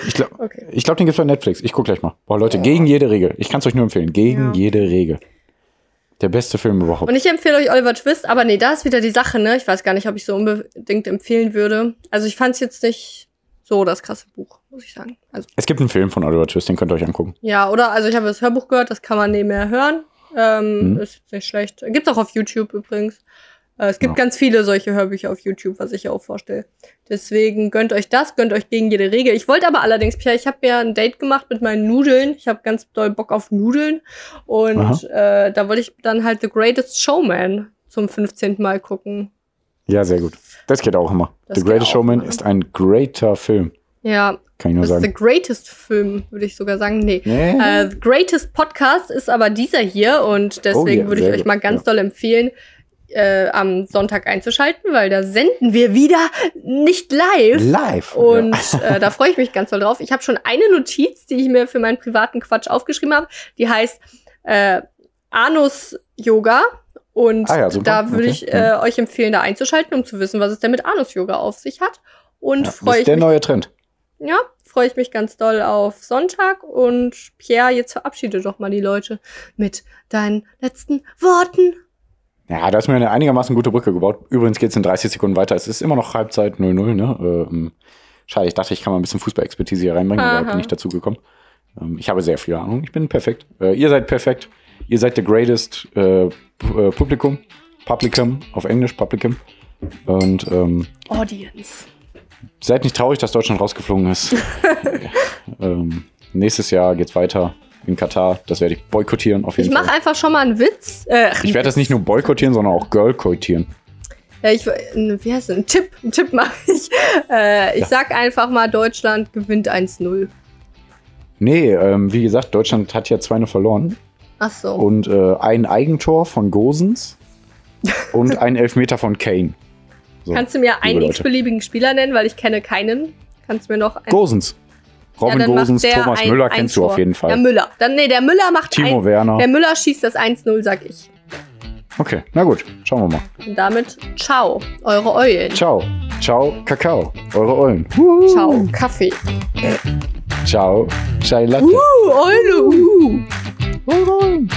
Ich glaube, Okay. glaub, den gibt's bei Netflix. Ich guck gleich mal. Boah, Leute, gegen jede Regel. Ich kann es euch nur empfehlen. Gegen Ja. jede Regel. Der beste Film überhaupt. Und ich empfehle euch Oliver Twist, aber nee, da ist wieder die Sache, ne? Ich weiß gar nicht, ob ich so unbedingt empfehlen würde. Also ich fand es jetzt nicht so das krasse Buch, muss ich sagen. Also Es gibt einen Film von Oliver Twist, den könnt ihr euch angucken. ja, oder? Also ich habe das Hörbuch gehört, das kann man nebenher hören. Ähm, Mhm. Ist jetzt nicht schlecht. Gibt's auch auf YouTube übrigens. Äh, es gibt Ja. ganz viele solche Hörbücher auf YouTube, was ich auch vorstelle. Deswegen gönnt euch das, gönnt euch gegen jede Regel. Ich wollte aber allerdings, Pierre, ich habe ja ein Date gemacht mit meinen Nudeln. Ich habe ganz doll Bock auf Nudeln. Und äh, da wollte ich dann halt The Greatest Showman zum 15. Mal gucken. Ja, sehr gut. Das geht auch immer. Das The Greatest Showman immer. ist ein greater Film. Ja, Kann ich nur das ist sagen. the greatest Film, würde ich sogar sagen. Nee. Nee. Äh, the greatest Podcast ist aber dieser hier und deswegen Oh ja, würde ich euch gut, mal ganz ja. doll empfehlen, äh, am Sonntag einzuschalten, weil da senden wir wieder nicht live. Live. Und ja. äh, da freue ich mich ganz doll drauf. Ich habe schon eine Notiz, die ich mir für meinen privaten Quatsch aufgeschrieben habe. Die heißt äh, Anus Yoga. Und Ah ja, da würde Okay. ich äh, euch empfehlen, da einzuschalten, um zu wissen, was es denn mit Anus Yoga auf sich hat. Und Ja, das freue ist ich der mich neue Trend. ja, freue ich mich ganz doll auf Sonntag. Und Pierre, jetzt verabschiede doch mal die Leute mit deinen letzten Worten. Ja, da ist mir eine einigermaßen gute Brücke gebaut. Übrigens geht's in 30 Sekunden weiter. Es ist immer noch Halbzeit 0-0, ne? Ähm, schade, ich dachte, ich kann mal ein bisschen Fußballexpertise hier reinbringen, aber Aha. bin nicht dazu gekommen. Ähm, ich habe sehr viel Ahnung. Ich bin perfekt. Äh, ihr seid perfekt. Ihr seid the greatest äh, äh, Publikum. Publicum auf Englisch, Publicum. Und ähm, Audience. seid nicht traurig, dass Deutschland rausgeflogen ist. ähm, nächstes Jahr geht's weiter in Katar. Das werde ich boykottieren auf Ich jeden mache Fall. einfach schon mal einen Witz. Äh, Ich werde das nicht nur boykottieren, sondern auch girlkotieren. Ja, ich, äh, wie heißt das? Ein Tipp, ein Tipp mache ich. Äh, ich Ja. sag einfach mal, Deutschland gewinnt 1-0. Nee, ähm, wie gesagt, Deutschland hat ja 2 verloren. Ach so. Und äh, ein Eigentor von Gosens und ein Elfmeter von Kane. So, Kannst du mir einen x-beliebigen Spieler nennen, weil ich kenne keinen? Kannst du mir noch einen? Gosens. Robin macht Gosens, Thomas ein- Müller kennst du auf jeden Fall. Der Müller. Dann, nee, der Müller macht Timo ein, Werner. Der Müller schießt das 1-0, sag ich. Okay, na gut, schauen wir mal. Und damit, ciao, eure Eulen. Ciao. Ciao, Kakao. Eure Eulen. Ciao, Kaffee. Ciao, Chai Latte. Uh, Eule. Uh. Eure Eulen.